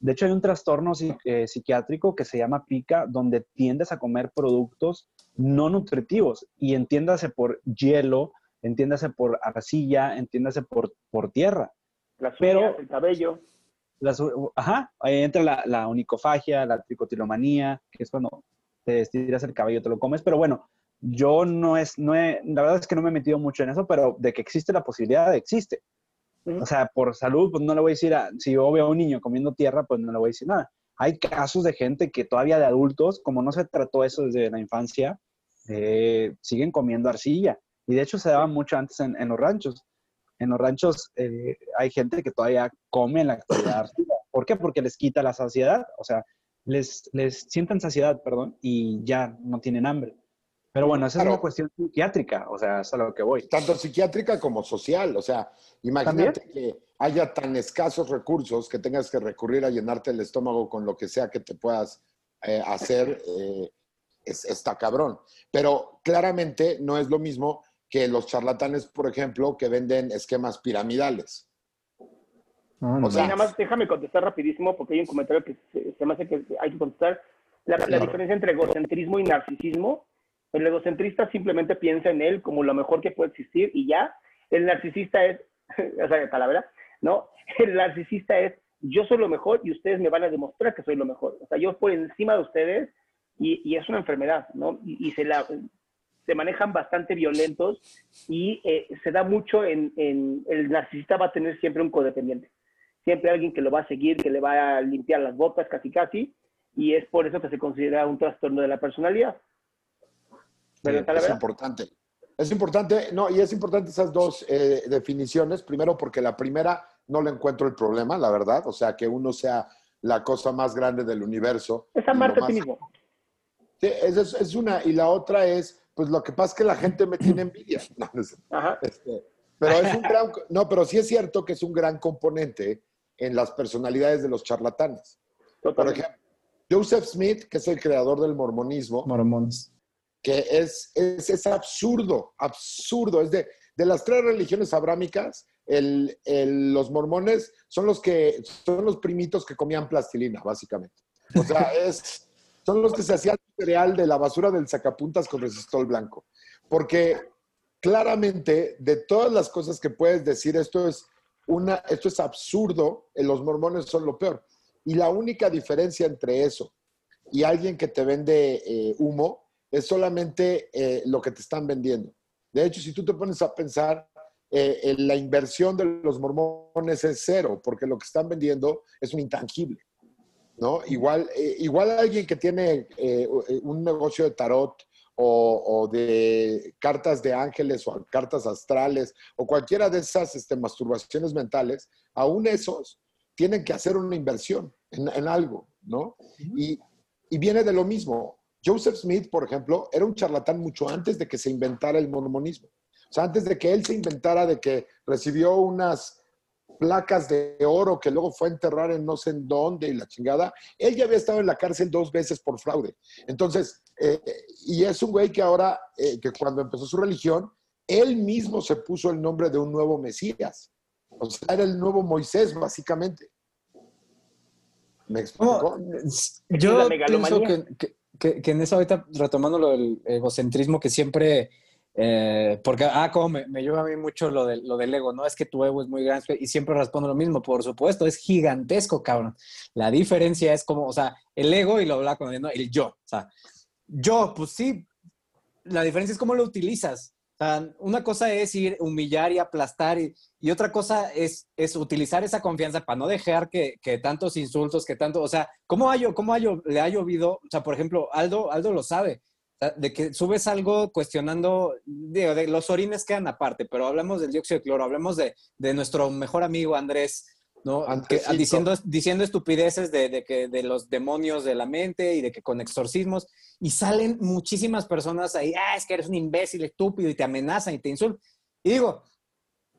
De hecho, hay un trastorno eh, psiquiátrico que se llama pica, donde tiendes a comer productos no nutritivos. Y entiéndase por hielo, entiéndase por arcilla, entiéndase por, por tierra. Las Pero- uñas, el cabello. Las, ajá, ahí entra la, la onicofagia, la tricotilomanía, que es cuando te estiras el cabello, te lo comes. Pero bueno, yo no es, no he, la verdad es que no me he metido mucho en eso, pero de que existe la posibilidad, existe. O sea, por salud, pues no le voy a decir, a, si yo veo a un niño comiendo tierra, pues no le voy a decir nada. Hay casos de gente que todavía de adultos, como no se trató eso desde la infancia, eh, siguen comiendo arcilla. Y de hecho se daba mucho antes en, en los ranchos. En los ranchos eh, hay gente que todavía come en la actualidad arcilla. ¿Por qué? Porque les quita la saciedad. O sea, les, les sienten saciedad, perdón, y ya no tienen hambre. Pero bueno, esa es Claro. una cuestión psiquiátrica, o sea, es a lo que voy. tanto psiquiátrica como social. O sea, imagínate que haya tan escasos recursos que tengas que recurrir a llenarte el estómago con lo que sea que te puedas eh, hacer, eh, es, está cabrón. Pero claramente no es lo mismo que los charlatanes, por ejemplo, que venden esquemas piramidales. No, no, O sea, Y nada más déjame contestar rapidísimo porque hay un comentario que se, se me hace que hay que contestar. La, la diferencia entre egocentrismo y narcisismo. El egocentrista simplemente piensa en él como lo mejor que puede existir y ya. El narcisista es, o sea, palabra, ¿no? El narcisista es, yo soy lo mejor y ustedes me van a demostrar que soy lo mejor. O sea, yo por encima de ustedes y, y es una enfermedad, ¿no? Y, se, la, se manejan bastante violentos y eh, se da mucho en, en, el narcisista va a tener siempre un codependiente siempre alguien que lo va a seguir, que le va a limpiar las botas casi casi, y es por eso que se considera un trastorno de la personalidad. ¿Verdad, es importante. Es importante, no, y es importante esas dos eh, definiciones. Primero, porque la primera no le encuentro el problema, la verdad. O sea, que uno sea la cosa más grande del universo. Es amarte a ti mismo. Sí, esa es, es una. Y la otra es, pues lo que pasa es que la gente me tiene envidia. No, no sé. Ajá. Este, pero es un gran, no, pero sí es cierto que es un gran componente en las personalidades de los charlatanes. Por Totalmente. ejemplo, Joseph Smith, que es el creador del mormonismo, Mormones. Que es, es, es absurdo, absurdo. Es de, de las tres religiones abrámicas, el, el- los mormones son los que son los primitos que comían plastilina, básicamente. O sea, es, son los que se hacían cereal de la basura del sacapuntas con resistol blanco. Porque claramente, de todas las cosas que puedes decir, esto es, una, esto es absurdo, los mormones son lo peor. Y la única diferencia entre eso y alguien que te vende eh, humo es solamente eh, lo que te están vendiendo. De hecho, si tú te pones a pensar, eh, en la inversión de los mormones es cero, porque lo que están vendiendo es un intangible. ¿no? Igual, eh, igual alguien que tiene eh, un negocio de tarot o, o de cartas de ángeles o cartas astrales o cualquiera de esas este, masturbaciones mentales, aún esos tienen que hacer una inversión en, en algo, ¿no? Y, y viene de lo mismo. Joseph Smith, por ejemplo, era un charlatán mucho antes de que se inventara el mormonismo. O sea, antes de que él se inventara de que recibió unas placas de oro que luego fue a enterrar en no sé en dónde y la chingada, él ya había estado en la cárcel dos veces por fraude. Entonces, Eh, y es un güey que ahora, eh, que cuando empezó su religión, él mismo se puso el nombre de un nuevo Mesías. O sea, era el nuevo Moisés, básicamente. ¿Me explico? yo la pienso que- que- que en eso ahorita, retomando lo del egocentrismo, que siempre, eh, porque, ah, como me, me lleva a mí mucho lo, del- lo del ego, ¿no? Es que tu ego es muy grande y siempre respondo lo mismo, por supuesto, es gigantesco, cabrón. La diferencia es como, o sea, el ego y lo habla con el yo, o sea, yo, pues sí, la diferencia es cómo lo utilizas. Una cosa es ir, humillar y aplastar y, otra cosa es, es utilizar esa confianza para no dejar que, que tantos insultos, que tanto, o sea, ¿cómo, ha, llo- cómo ha llo- le ha llovido? O sea, por ejemplo, Aldo, Aldo lo sabe, de que subes algo cuestionando, digo, de los orines quedan aparte, pero hablamos del dióxido de cloro, hablamos de, de nuestro mejor amigo Andrés, ¿no? Que- diciendo, diciendo estupideces de, de que, de los demonios de la mente y de que con exorcismos, y salen muchísimas personas ahí, ah, es que eres un imbécil estúpido y te amenazan y te insultan. Y digo,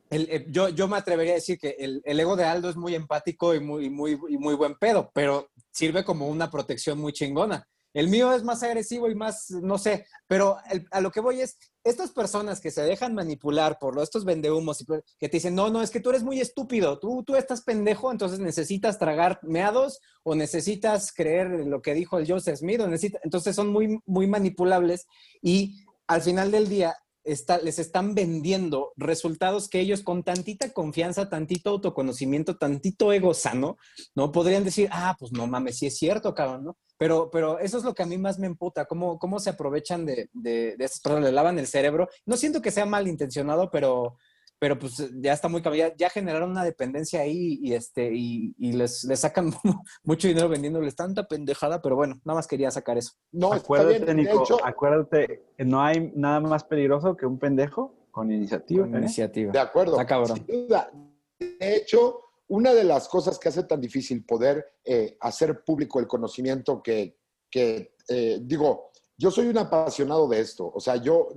el- el- yo, yo me atrevería a decir que el, el ego de Aldo es muy empático y muy, y muy, y muy buen pedo, pero sirve como una protección muy chingona. El mío es más agresivo y más, no sé, pero a lo que voy es, estas personas que se dejan manipular por estos vendehumos y que te dicen, no, no, es que tú eres muy estúpido, tú, tú estás pendejo, entonces necesitas tragar meados o necesitas creer lo que dijo el Joseph Smith, o entonces son muy, muy manipulables y al final del día les están vendiendo resultados que ellos con tantita confianza, tantito autoconocimiento, tantito ego sano, ¿no? Podrían decir, ah, pues no mames, sí es cierto, cabrón, ¿no? Pero, pero eso es lo que a mí más me emputa, cómo, cómo se aprovechan de, de, de estas personas, le lavan el cerebro. No siento que sea malintencionado, pero, pero pues ya está muy cabrón, ya, ya generaron una dependencia ahí y, este, y, y les, les sacan mucho dinero vendiéndoles tanta pendejada, pero bueno, nada más quería sacar eso. No, está acuérdate, bien. Nico, hecho, acuérdate, no hay nada más peligroso que un pendejo con iniciativa. Con ¿eh? iniciativa. De acuerdo. Está cabrón. Sin duda. De hecho, una de las cosas que hace tan difícil poder eh, hacer público el conocimiento que, que, eh, digo, yo soy un apasionado de esto. O sea, yo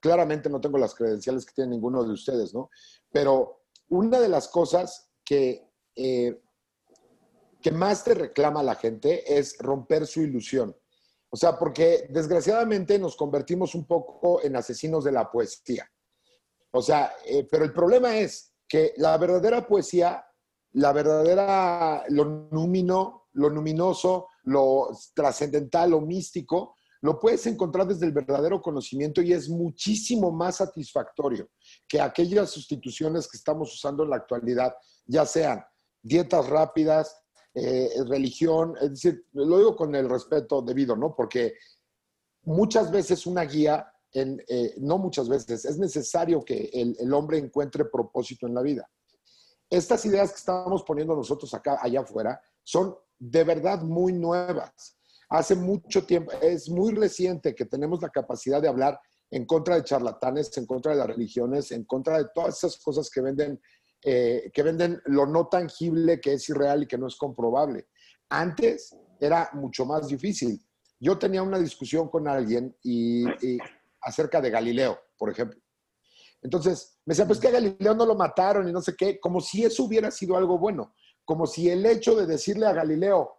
claramente no tengo las credenciales que tiene ninguno de ustedes, ¿no? Pero una de las cosas que, eh, que más te reclama la gente es romper su ilusión. O sea, porque desgraciadamente nos convertimos un poco en asesinos de la poesía. O sea, eh, pero el problema es que la verdadera poesía, la verdadera, lo numino, lo luminoso, lo trascendental, lo místico, lo puedes encontrar desde el verdadero conocimiento y es muchísimo más satisfactorio que aquellas sustituciones que estamos usando en la actualidad, ya sean dietas rápidas, eh, religión, es decir, lo digo con el respeto debido, ¿no? Porque muchas veces una guía, eh, no muchas veces, es necesario que el hombre encuentre propósito en la vida. Estas ideas que estamos poniendo nosotros acá, allá afuera, son de verdad muy nuevas. Hace mucho tiempo, es muy reciente que tenemos la capacidad de hablar en contra de charlatanes, en contra de las religiones, en contra de todas esas cosas que venden, eh, que venden lo no tangible, que es irreal y que no es comprobable. Antes era mucho más difícil. Yo tenía una discusión con alguien y, acerca de Galileo, por ejemplo. Entonces, me decía, pues que a Galileo no lo mataron y no sé qué, como si eso hubiera sido algo bueno, como si el hecho de decirle a Galileo,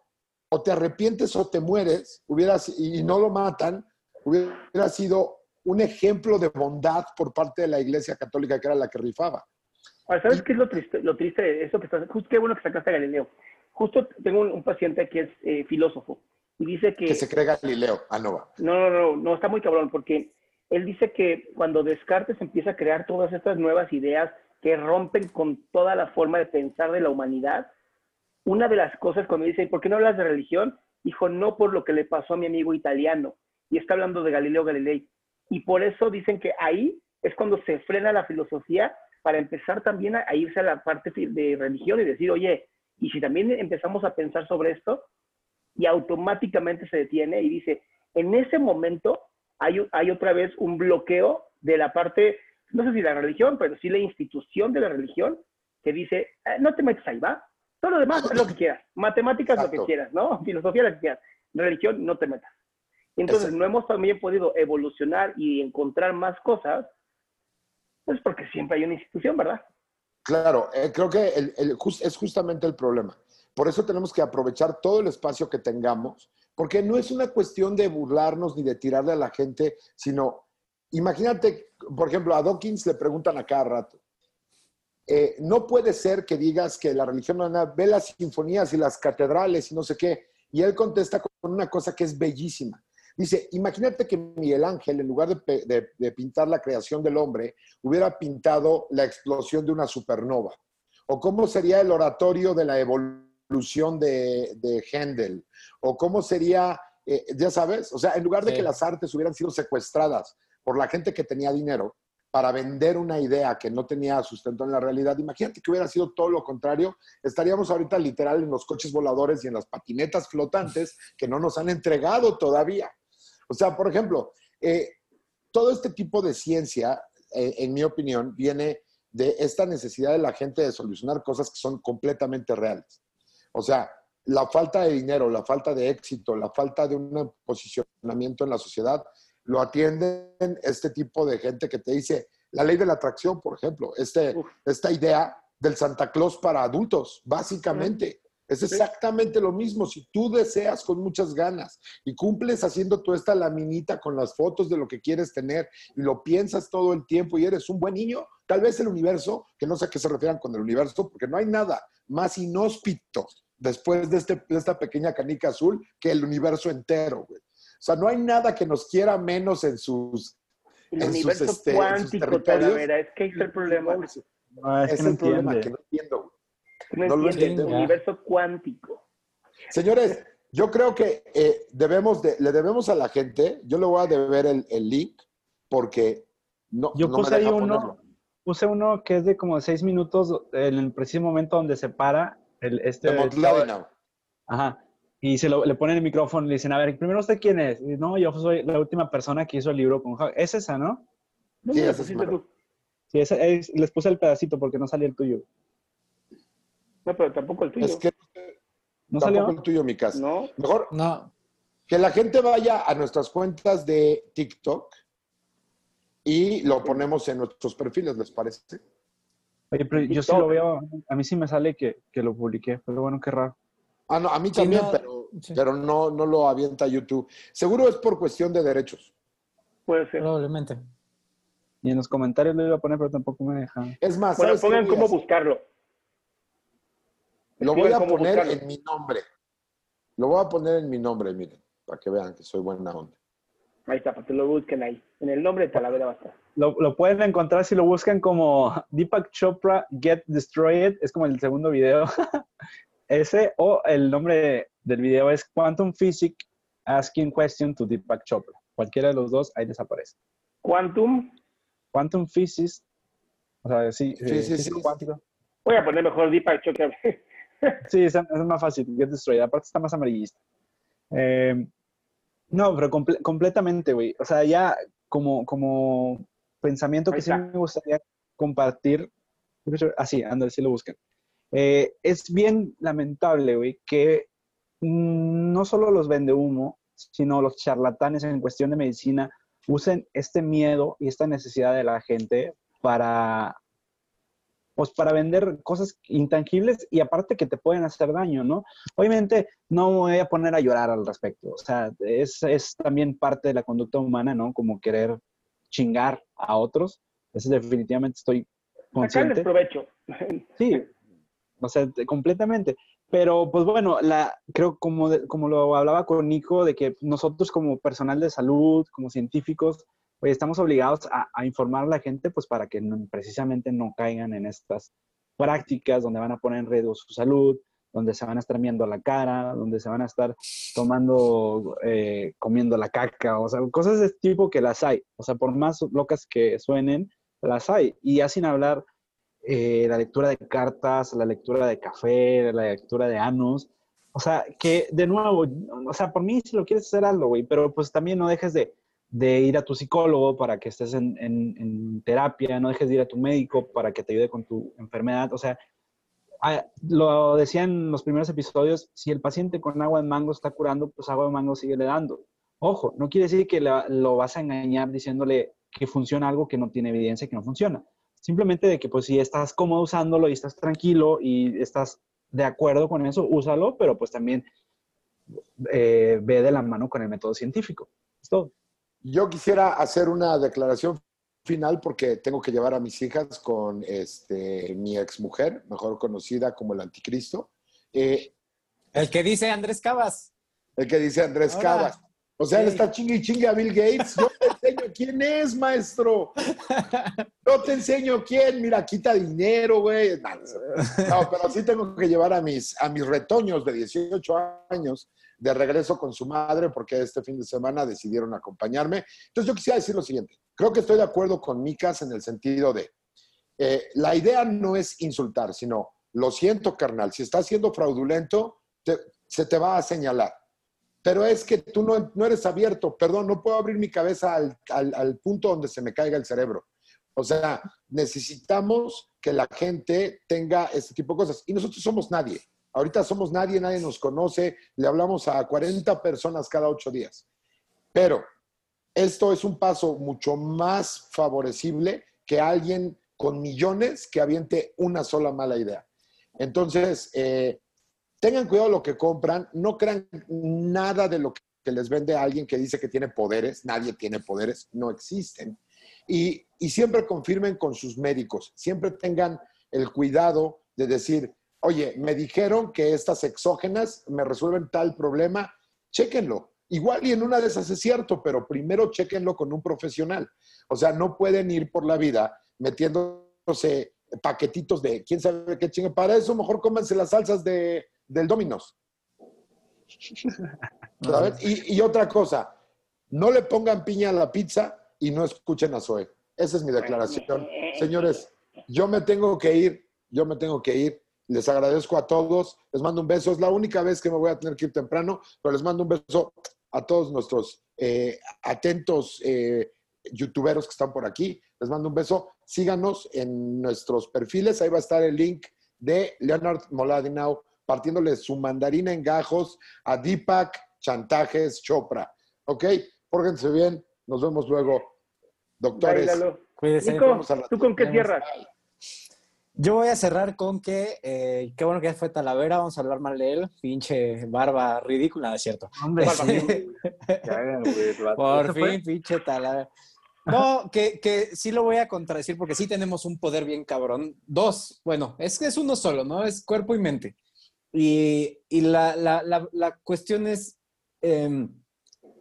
o te arrepientes o te mueres, hubiera, y no lo matan, hubiera sido un ejemplo de bondad por parte de la Iglesia Católica, que era la que rifaba. Ahora, ¿sabes qué es lo triste? Lo triste de eso que estás... Justo qué bueno que sacaste a Galileo. Justo tengo un, un paciente que es eh, filósofo y dice que... Que se cree Galileo. Ah, no va. No, no, no, no, está muy cabrón porque él dice que cuando Descartes empieza a crear todas estas nuevas ideas que rompen con toda la forma de pensar de la humanidad, una de las cosas cuando dice, ¿por qué no hablas de religión? Dijo, no por lo que le pasó a mi amigo italiano. Y está hablando de Galileo Galilei. Y por eso dicen que ahí es cuando se frena la filosofía para empezar también a, irse a la parte de religión y decir, oye, y si también empezamos a pensar sobre esto, y automáticamente se detiene y dice, en ese momento hay, hay otra vez un bloqueo de la parte, no sé si la religión, pero sí la institución de la religión, que dice, eh, no te metas ahí, va. Todo lo demás es lo que quieras. Matemáticas lo Exacto. que quieras, ¿no? Filosofía lo que quieras. Religión no te metas. Entonces Exacto. no hemos también podido evolucionar y encontrar más cosas, pues porque siempre hay una institución, ¿verdad? Claro, eh, creo que el- el jus- es justamente el problema. por eso tenemos que aprovechar todo el espacio que tengamos, porque no es una cuestión de burlarnos ni de tirarle a la gente, sino, imagínate, por ejemplo, a Dawkins le preguntan a cada rato, eh, no puede ser que digas que la religión ve las sinfonías y las catedrales y no sé qué, y él contesta con una cosa que es bellísima. Dice, imagínate que Miguel Ángel, en lugar de, pintar la creación del hombre, hubiera pintado la explosión de una supernova. O cómo sería el oratorio de la evolución de, de Händel. O cómo sería, eh, ya sabes, o sea, en lugar de que las artes hubieran sido secuestradas por la gente que tenía dinero, para vender una idea que no tenía sustento en la realidad. Imagínate que hubiera sido todo lo contrario. Estaríamos ahorita literal en los coches voladores y en las patinetas flotantes que no nos han entregado todavía. O sea, por ejemplo, eh, todo este tipo de ciencia, eh, en mi opinión, viene de esta necesidad de la gente de solucionar cosas que son completamente reales. O sea, la falta de dinero, la falta de éxito, la falta de un posicionamiento en la sociedad, lo atienden este tipo de gente que te dice, la ley de la atracción, por ejemplo, este, esta idea del Santa Claus para adultos, básicamente. Es exactamente lo mismo. Si tú deseas con muchas ganas y cumples haciendo toda esta laminita con las fotos de lo que quieres tener y lo piensas todo el tiempo y eres un buen niño, tal vez el universo, que no sé a qué se refieran con el universo, porque no hay nada más inhóspito después de, este, de esta pequeña canica azul que el universo entero. Güey. O sea, no hay nada que nos quiera menos en sus. El universo este, cuántico, Talavera, es que es el problema. No, es, el problema que no entiendo. No, lo entiendo. El universo cuántico. Señores, yo creo que eh, debemos de, le debemos a la gente, yo le voy a deber el, el link porque no, yo puse ahí uno, puse uno que es de como seis minutos en el preciso momento donde se para el, este... Ajá. Y se lo, le ponen el micrófono y le dicen, a ver, primero usted quién es. Y, no, yo soy la última persona que hizo el libro con Javi. Es esa, ¿no? sí, esa es Sí, esa es, les puse el pedacito porque no salía el tuyo. No, pero tampoco el tuyo. Es que ¿No tampoco salió? el tuyo, mi casa. No. Mejor No. que la gente vaya a nuestras cuentas de TikTok y lo ponemos en nuestros perfiles, ¿les parece? Oye, pero yo sí lo veo, a mí sí me sale que, que lo publiqué, pero bueno, qué raro. Ah, no, a mí Sí, también, no, pero, sí. pero no, no lo avienta YouTube. Seguro es por cuestión de derechos. Puede ser. Probablemente. Y en los comentarios lo iba a poner, pero tampoco me dejan. Es más, Bueno, ¿sabes qué pongan cómo hacer? buscarlo. Lo voy a poner buscarlo. en mi nombre. Lo voy a poner en mi nombre, miren, para que vean que soy buena onda. Ahí está, para que lo busquen ahí. En el nombre de Talavera va a estar. Lo, lo pueden encontrar si lo buscan como Deepak Chopra Get Destroyed, es como el segundo video. Ese, o el nombre del video es Quantum Physics Asking Question to Deepak Chopra. Cualquiera de los dos, ahí desaparece. Quantum. Quantum Physics, o sea, sí, Sí, eh, sí, físico sí. cuántico. Voy a poner mejor Deepak Chopra. Sí, es, es más fácil, Get Destroyed. Aparte está más amarillista. Eh, no, pero comple- completamente, güey. O sea, ya como, como pensamiento que sí me gustaría compartir. Así, anda, sí lo buscan. Eh, es bien lamentable, güey, que mm, no solo los vende humo, sino los charlatanes en cuestión de medicina usen este miedo y esta necesidad de la gente para, pues para vender cosas intangibles y aparte que te pueden hacer daño, ¿no? Obviamente no me voy a poner a llorar al respecto, o sea, es, es también parte de la conducta humana, ¿no? Como querer chingar a otros, eso definitivamente estoy consciente. provecho. Sí, o sea, te- completamente. Pero, pues bueno, la, creo como, de- como lo hablaba con Nico, de que nosotros como personal de salud, como científicos, pues estamos obligados a, a informar a la gente, pues para que no- precisamente no caigan en estas prácticas donde van a poner en riesgo su salud, donde se van a estar viendo la cara, donde se van a estar tomando, eh, comiendo la caca, o sea, cosas de este tipo que las hay. O sea, por más locas que suenen, las hay. Y ya sin hablar eh, la lectura de cartas, la lectura de café, la lectura de anos. O sea, que de nuevo, o sea, por mí si lo quieres hacer, hazlo, güey, pero pues también no dejes de, de ir a tu psicólogo para que estés en, en- en terapia, no dejes de ir a tu médico para que te ayude con tu enfermedad. O sea, ah, lo decía en los primeros episodios, si el paciente con agua de mango está curando, pues agua de mango sigue le dando. Ojo, no quiere decir que lo vas a engañar diciéndole que funciona algo que no tiene evidencia que no funciona simplemente de que pues si estás cómodo usándolo y estás tranquilo y estás de acuerdo con eso, úsalo, pero pues también eh, ve de la mano con el método científico. Es todo. Yo quisiera hacer una declaración final porque tengo que llevar a mis hijas con este, mi exmujer, mejor conocida como el anticristo. Eh, el que dice Andrés Cabas. El que dice Andrés Cabas. O sea, él está chingue y chingue a Bill Gates. Yo te enseño quién es, maestro. Yo te enseño quién. Mira, quita dinero, güey. No, pero sí tengo que llevar a mis, a mis retoños de 18 años de regreso con su madre porque este fin de semana decidieron acompañarme. Entonces yo quisiera decir lo siguiente. Creo que estoy de acuerdo con Micas en el sentido de, eh, la idea no es insultar, sino, lo siento, carnal, si estás siendo fraudulento, se te va a señalar. Pero es que tú no, no eres abierto, perdón, no puedo abrir mi cabeza al, al punto donde se me caiga el cerebro. O sea, necesitamos que la gente tenga este tipo de cosas. Y nosotros somos nadie. Ahorita somos nadie, nadie nos conoce, le hablamos a 40 personas cada ocho días. Pero esto es un paso mucho más favorecible que alguien con millones que aviente una sola mala idea. Entonces, eh, tengan cuidado lo que compran, no crean nada de lo que les vende alguien que dice que tiene poderes, nadie tiene poderes, no existen. Y, y siempre confirmen con sus médicos, siempre tengan el cuidado de decir, oye, me dijeron que estas exógenas me resuelven tal problema, chéquenlo. Igual y en una de esas es cierto, pero primero chéquenlo con un profesional. O sea, no pueden ir por la vida metiéndose paquetitos de quién sabe qué chingue. Para eso mejor cómense las salsas de, del Dominos. Y, y, otra cosa, no le pongan piña a la pizza y no escuchen a Zoe. Esa es mi declaración. Señores, yo me tengo que ir, yo me tengo que ir. Les agradezco a todos. Les mando un beso. Es la única vez que me voy a tener que ir temprano, pero les mando un beso a todos nuestros eh, atentos eh, youtuberos que están por aquí. Les mando un beso. Síganos en nuestros perfiles. Ahí va a estar el link de Leonard Moladinau partiéndole su mandarina en gajos a Deepak Chantajes Chopra. ¿Ok? Pórguense bien. Nos vemos luego. Doctores. Cuídense. ¿tú con qué cierras? Yo voy a cerrar con que, eh, qué bueno que ya fue Talavera, vamos a hablar mal de él, pinche barba ridícula, es cierto. Hombre, Por fin, pinche Talavera. No, que, que, sí lo voy a contradecir porque sí tenemos un poder bien cabrón. Dos, bueno, es que es uno solo, ¿no? Es cuerpo y mente. Y, y la, la, la, cuestión es em,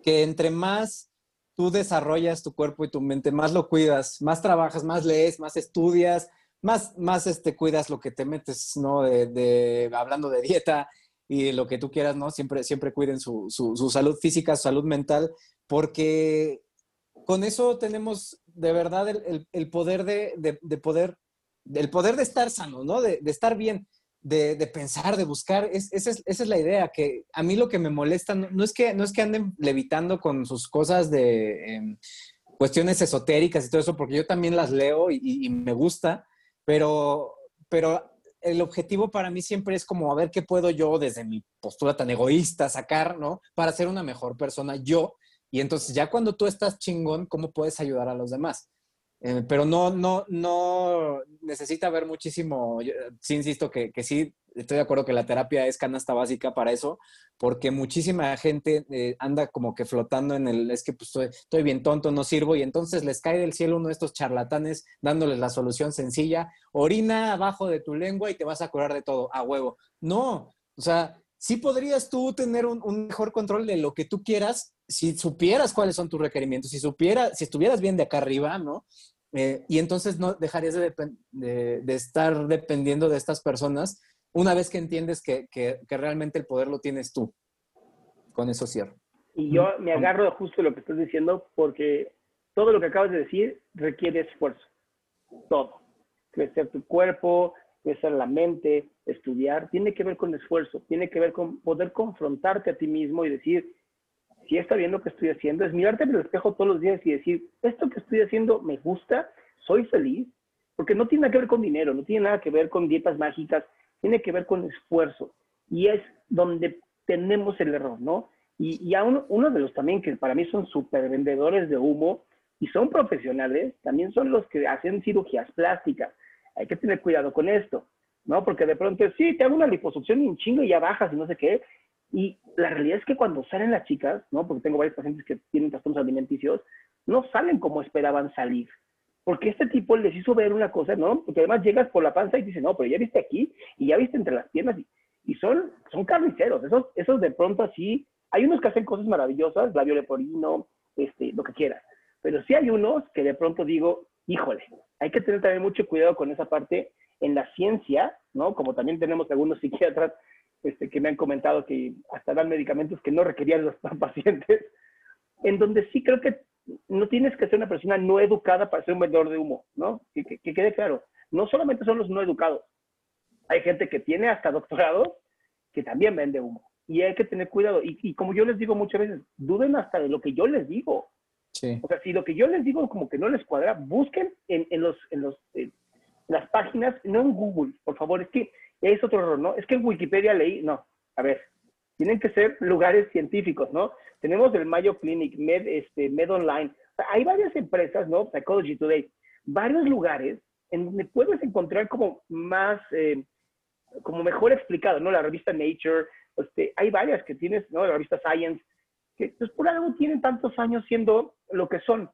que entre más tú desarrollas tu cuerpo y tu mente, más lo cuidas, más trabajas, más lees, más estudias, más, más este, cuidas lo que te metes, ¿no? De, hablando de dieta y lo que tú quieras, ¿no? Siempre, siempre cuiden su, su, salud física, su salud mental, porque con eso tenemos de verdad el, el, poder de, de, poder, el poder de estar sano, ¿no? De, estar bien, de, pensar, de buscar. Es, esa, es, esa, es, la idea, que a mí lo que me molesta no, es, que, no es que anden levitando con sus cosas de em, cuestiones esotéricas y todo eso, porque yo también las leo y, y me gusta, pero, pero el objetivo para mí siempre es como a ver qué puedo yo desde mi postura tan egoísta sacar, ¿no? Para ser una mejor persona yo. Y entonces ya cuando tú estás chingón, ¿cómo puedes ayudar a los demás? Eh, pero no, no, no necesita ver muchísimo. sí, insisto que, que, sí, estoy de acuerdo que la terapia es canasta básica para eso, porque muchísima gente eh, anda como que flotando en el, es que pues estoy, estoy, bien tonto, no sirvo, y entonces les cae del cielo uno de estos charlatanes dándoles la solución sencilla, orina abajo de tu lengua y te vas a curar de todo, a huevo. No, o sea, sí podrías tú tener un, un mejor control de lo que tú quieras si supieras cuáles son tus requerimientos, si supieras, si estuvieras bien de acá arriba, ¿no? Eh, y entonces no dejarías de, estar dependiendo de estas personas una vez que entiendes que, realmente el poder lo tienes tú. Con eso cierro. Y yo me agarro justo lo que estás diciendo porque todo lo que acabas de decir requiere esfuerzo. Todo. Crecer tu cuerpo, crecer la mente, estudiar, tiene que ver con esfuerzo, tiene que ver con poder confrontarte a ti mismo y decir, si está bien lo que estoy haciendo, es mirarte en el espejo todos los días y decir, esto que estoy haciendo me gusta, soy feliz, porque no tiene nada que ver con dinero, no tiene nada que ver con dietas mágicas, tiene que ver con esfuerzo. Y es donde tenemos el error, ¿no? Y, y a uno, de los también que para mí son súper vendedores de humo y son profesionales, también son los que hacen cirugías plásticas. Hay que tener cuidado con esto. ¿no? Porque de pronto, sí, te hago una liposucción y un chingo y ya bajas y no sé qué. Y la realidad es que cuando salen las chicas, ¿no? Porque tengo varios pacientes que tienen trastornos alimenticios, no salen como esperaban salir. Porque este tipo les hizo ver una cosa, ¿no? Porque además llegas por la panza y dices, no, pero ya viste aquí y ya viste entre las piernas y, y son, son carniceros. Esos, esos de pronto así, hay unos que hacen cosas maravillosas, labio leporino, este, lo que quieras. Pero sí hay unos que de pronto digo, híjole, hay que tener también mucho cuidado con esa parte en la ciencia, ¿no? Como también tenemos algunos psiquiatras este, que me han comentado que hasta dan medicamentos que no requerían los pacientes, en donde sí creo que no tienes que ser una persona no educada para ser un vendedor de humo, ¿no? Que, que quede claro. No solamente son los no educados. Hay gente que tiene hasta doctorado que también vende humo. Y hay que tener cuidado. Y, y, como yo les digo muchas veces, duden hasta de lo que yo les digo. Sí. O sea, si lo que yo les digo como que no les cuadra, busquen en, en los, en los eh, las páginas, no en Google, por favor. Es que es otro error, ¿no? Es que en Wikipedia leí, no. A ver, tienen que ser lugares científicos, ¿no? Tenemos el Mayo Clinic, Med, este, Med Online. Hay varias empresas, ¿no? Psychology Today, varios lugares en donde puedes encontrar como más, eh, como mejor explicado, ¿no? La revista Nature, este, hay varias que tienes, ¿no? La revista Science, que pues por algo tienen tantos años siendo lo que son,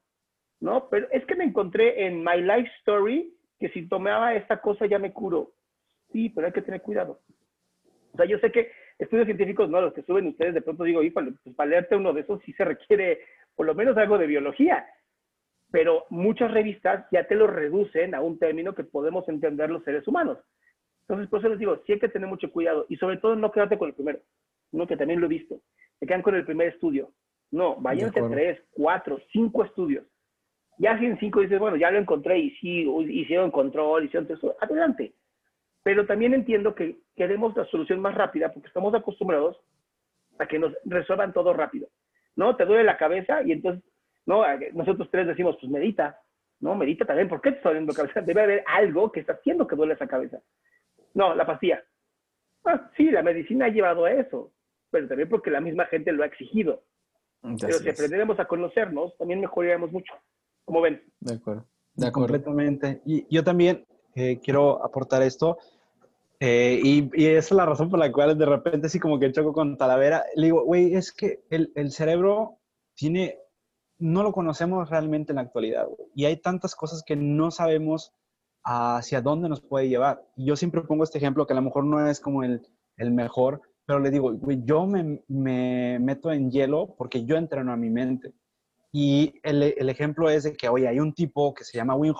¿no? Pero es que me encontré en My Life Story que si tomaba esta cosa ya me curo. Sí, pero hay que tener cuidado. O sea, yo sé que estudios científicos, no, los que suben ustedes, de pronto digo, híjole, pues para leerte uno de esos sí se requiere por lo menos algo de biología. Pero muchas revistas ya te lo reducen a un término que podemos entender los seres humanos. Entonces, por eso les digo, sí hay que tener mucho cuidado y sobre todo no quedarte con el primero, no que también lo he visto. Se quedan con el primer estudio. No, váyanse tres, cuatro, cinco estudios. Ya si en cinco dices, bueno, ya lo encontré y sí, hicieron control, hicieron eso, adelante. Pero también entiendo que queremos la solución más rápida porque estamos acostumbrados a que nos resuelvan todo rápido. ¿No? Te duele la cabeza y entonces, ¿no? Nosotros tres decimos, pues medita. No, medita también. ¿Por qué te está doliendo la cabeza? Debe haber algo que está haciendo que duele esa cabeza. No, la pastilla. Ah, sí, la medicina ha llevado a eso, pero también porque la misma gente lo ha exigido. pero si aprendiéramos a conocernos, también mejoraríamos mucho. ¿Cómo ven? De acuerdo. De acuerdo. Completamente. Y yo también eh, quiero aportar esto. Eh, y, y, esa es la razón por la cual de repente así como que choco con Talavera. Le digo, güey, es que el, el, cerebro tiene, no lo conocemos realmente en la actualidad. Güey. Y hay tantas cosas que no sabemos hacia dónde nos puede llevar. Y yo siempre pongo este ejemplo que a lo mejor no es como el, el mejor, pero le digo, güey, yo me, me, meto en hielo porque yo entreno a mi mente. Y el, el, ejemplo es de que, oye, hay un tipo que se llama Wim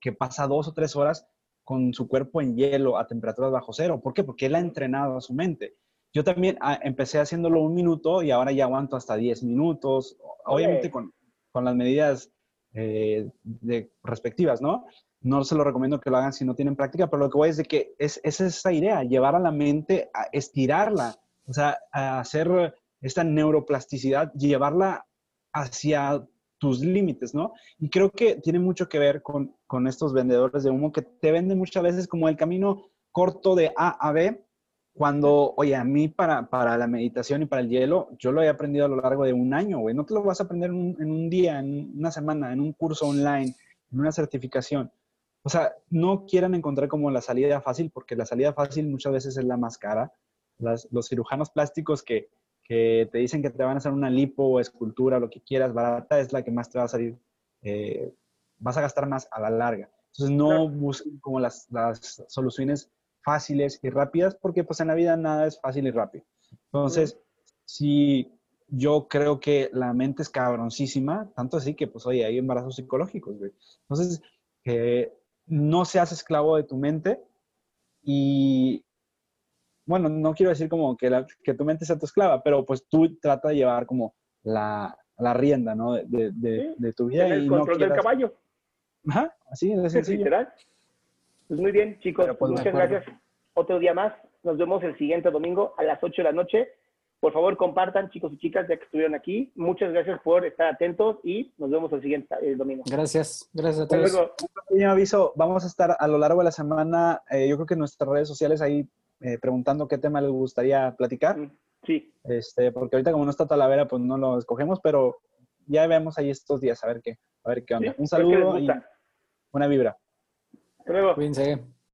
que pasa dos o tres horas con su cuerpo en hielo a temperaturas bajo cero. ¿Por qué? Porque él ha entrenado a su mente. Yo también ah, empecé haciéndolo un minuto y ahora ya aguanto hasta 10 minutos, obviamente con, con las medidas eh, de, respectivas, ¿no? No se lo recomiendo que lo hagan si no tienen práctica, pero lo que voy es de que es, es esa idea, llevar a la mente, a estirarla, o sea, a hacer esta neuroplasticidad, llevarla hacia tus límites, ¿no? Y creo que tiene mucho que ver con, con, estos vendedores de humo que te venden muchas veces como el camino corto de A a B, cuando, oye, a mí para, para la meditación y para el hielo, yo lo he aprendido a lo largo de un año, güey. No te lo vas a aprender en un, día, en una semana, en un curso online, en una certificación. O sea, no quieran encontrar como la salida fácil, porque la salida fácil muchas veces es la más cara. Los cirujanos plásticos que, que, te dicen que te van a hacer una lipo o escultura, lo que quieras, barata, es la que más te va a salir, eh, vas a gastar más a la larga. Entonces no busquen como las, las, soluciones fáciles y rápidas, porque pues en la vida nada es fácil y rápido. Entonces, si yo creo que la mente es cabroncísima, tanto así que pues oye, hay embarazos psicológicos, güey. Entonces, eh, no seas esclavo de tu mente y, bueno, no quiero decir como que, la, que tu mente sea tu esclava, pero pues tú trata de llevar como la, la rienda, ¿no? De, de, Sí, de tu vida. El y control no del quieras- caballo. Ajá, así de Es sencillo. literal. Pues muy bien, chicos. Pues, pues de muchas gracias. Otro día más. Nos vemos el siguiente domingo a las 8 de la noche. Por favor, compartan, chicos y chicas, ya que estuvieron aquí. Muchas gracias por estar atentos y nos vemos el siguiente el domingo. Gracias, gracias a todos. luego. pequeño aviso, vamos a estar a lo largo de la semana, eh, yo creo que en nuestras redes sociales ahí eh, preguntando qué tema les gustaría platicar, Mm, Sí, este, porque ahorita como no está Talavera, pues no lo escogemos, pero ya vemos ahí estos días a ver qué, a ver qué onda. sí, Un saludo y una vibra. Hasta luego. Cuídense.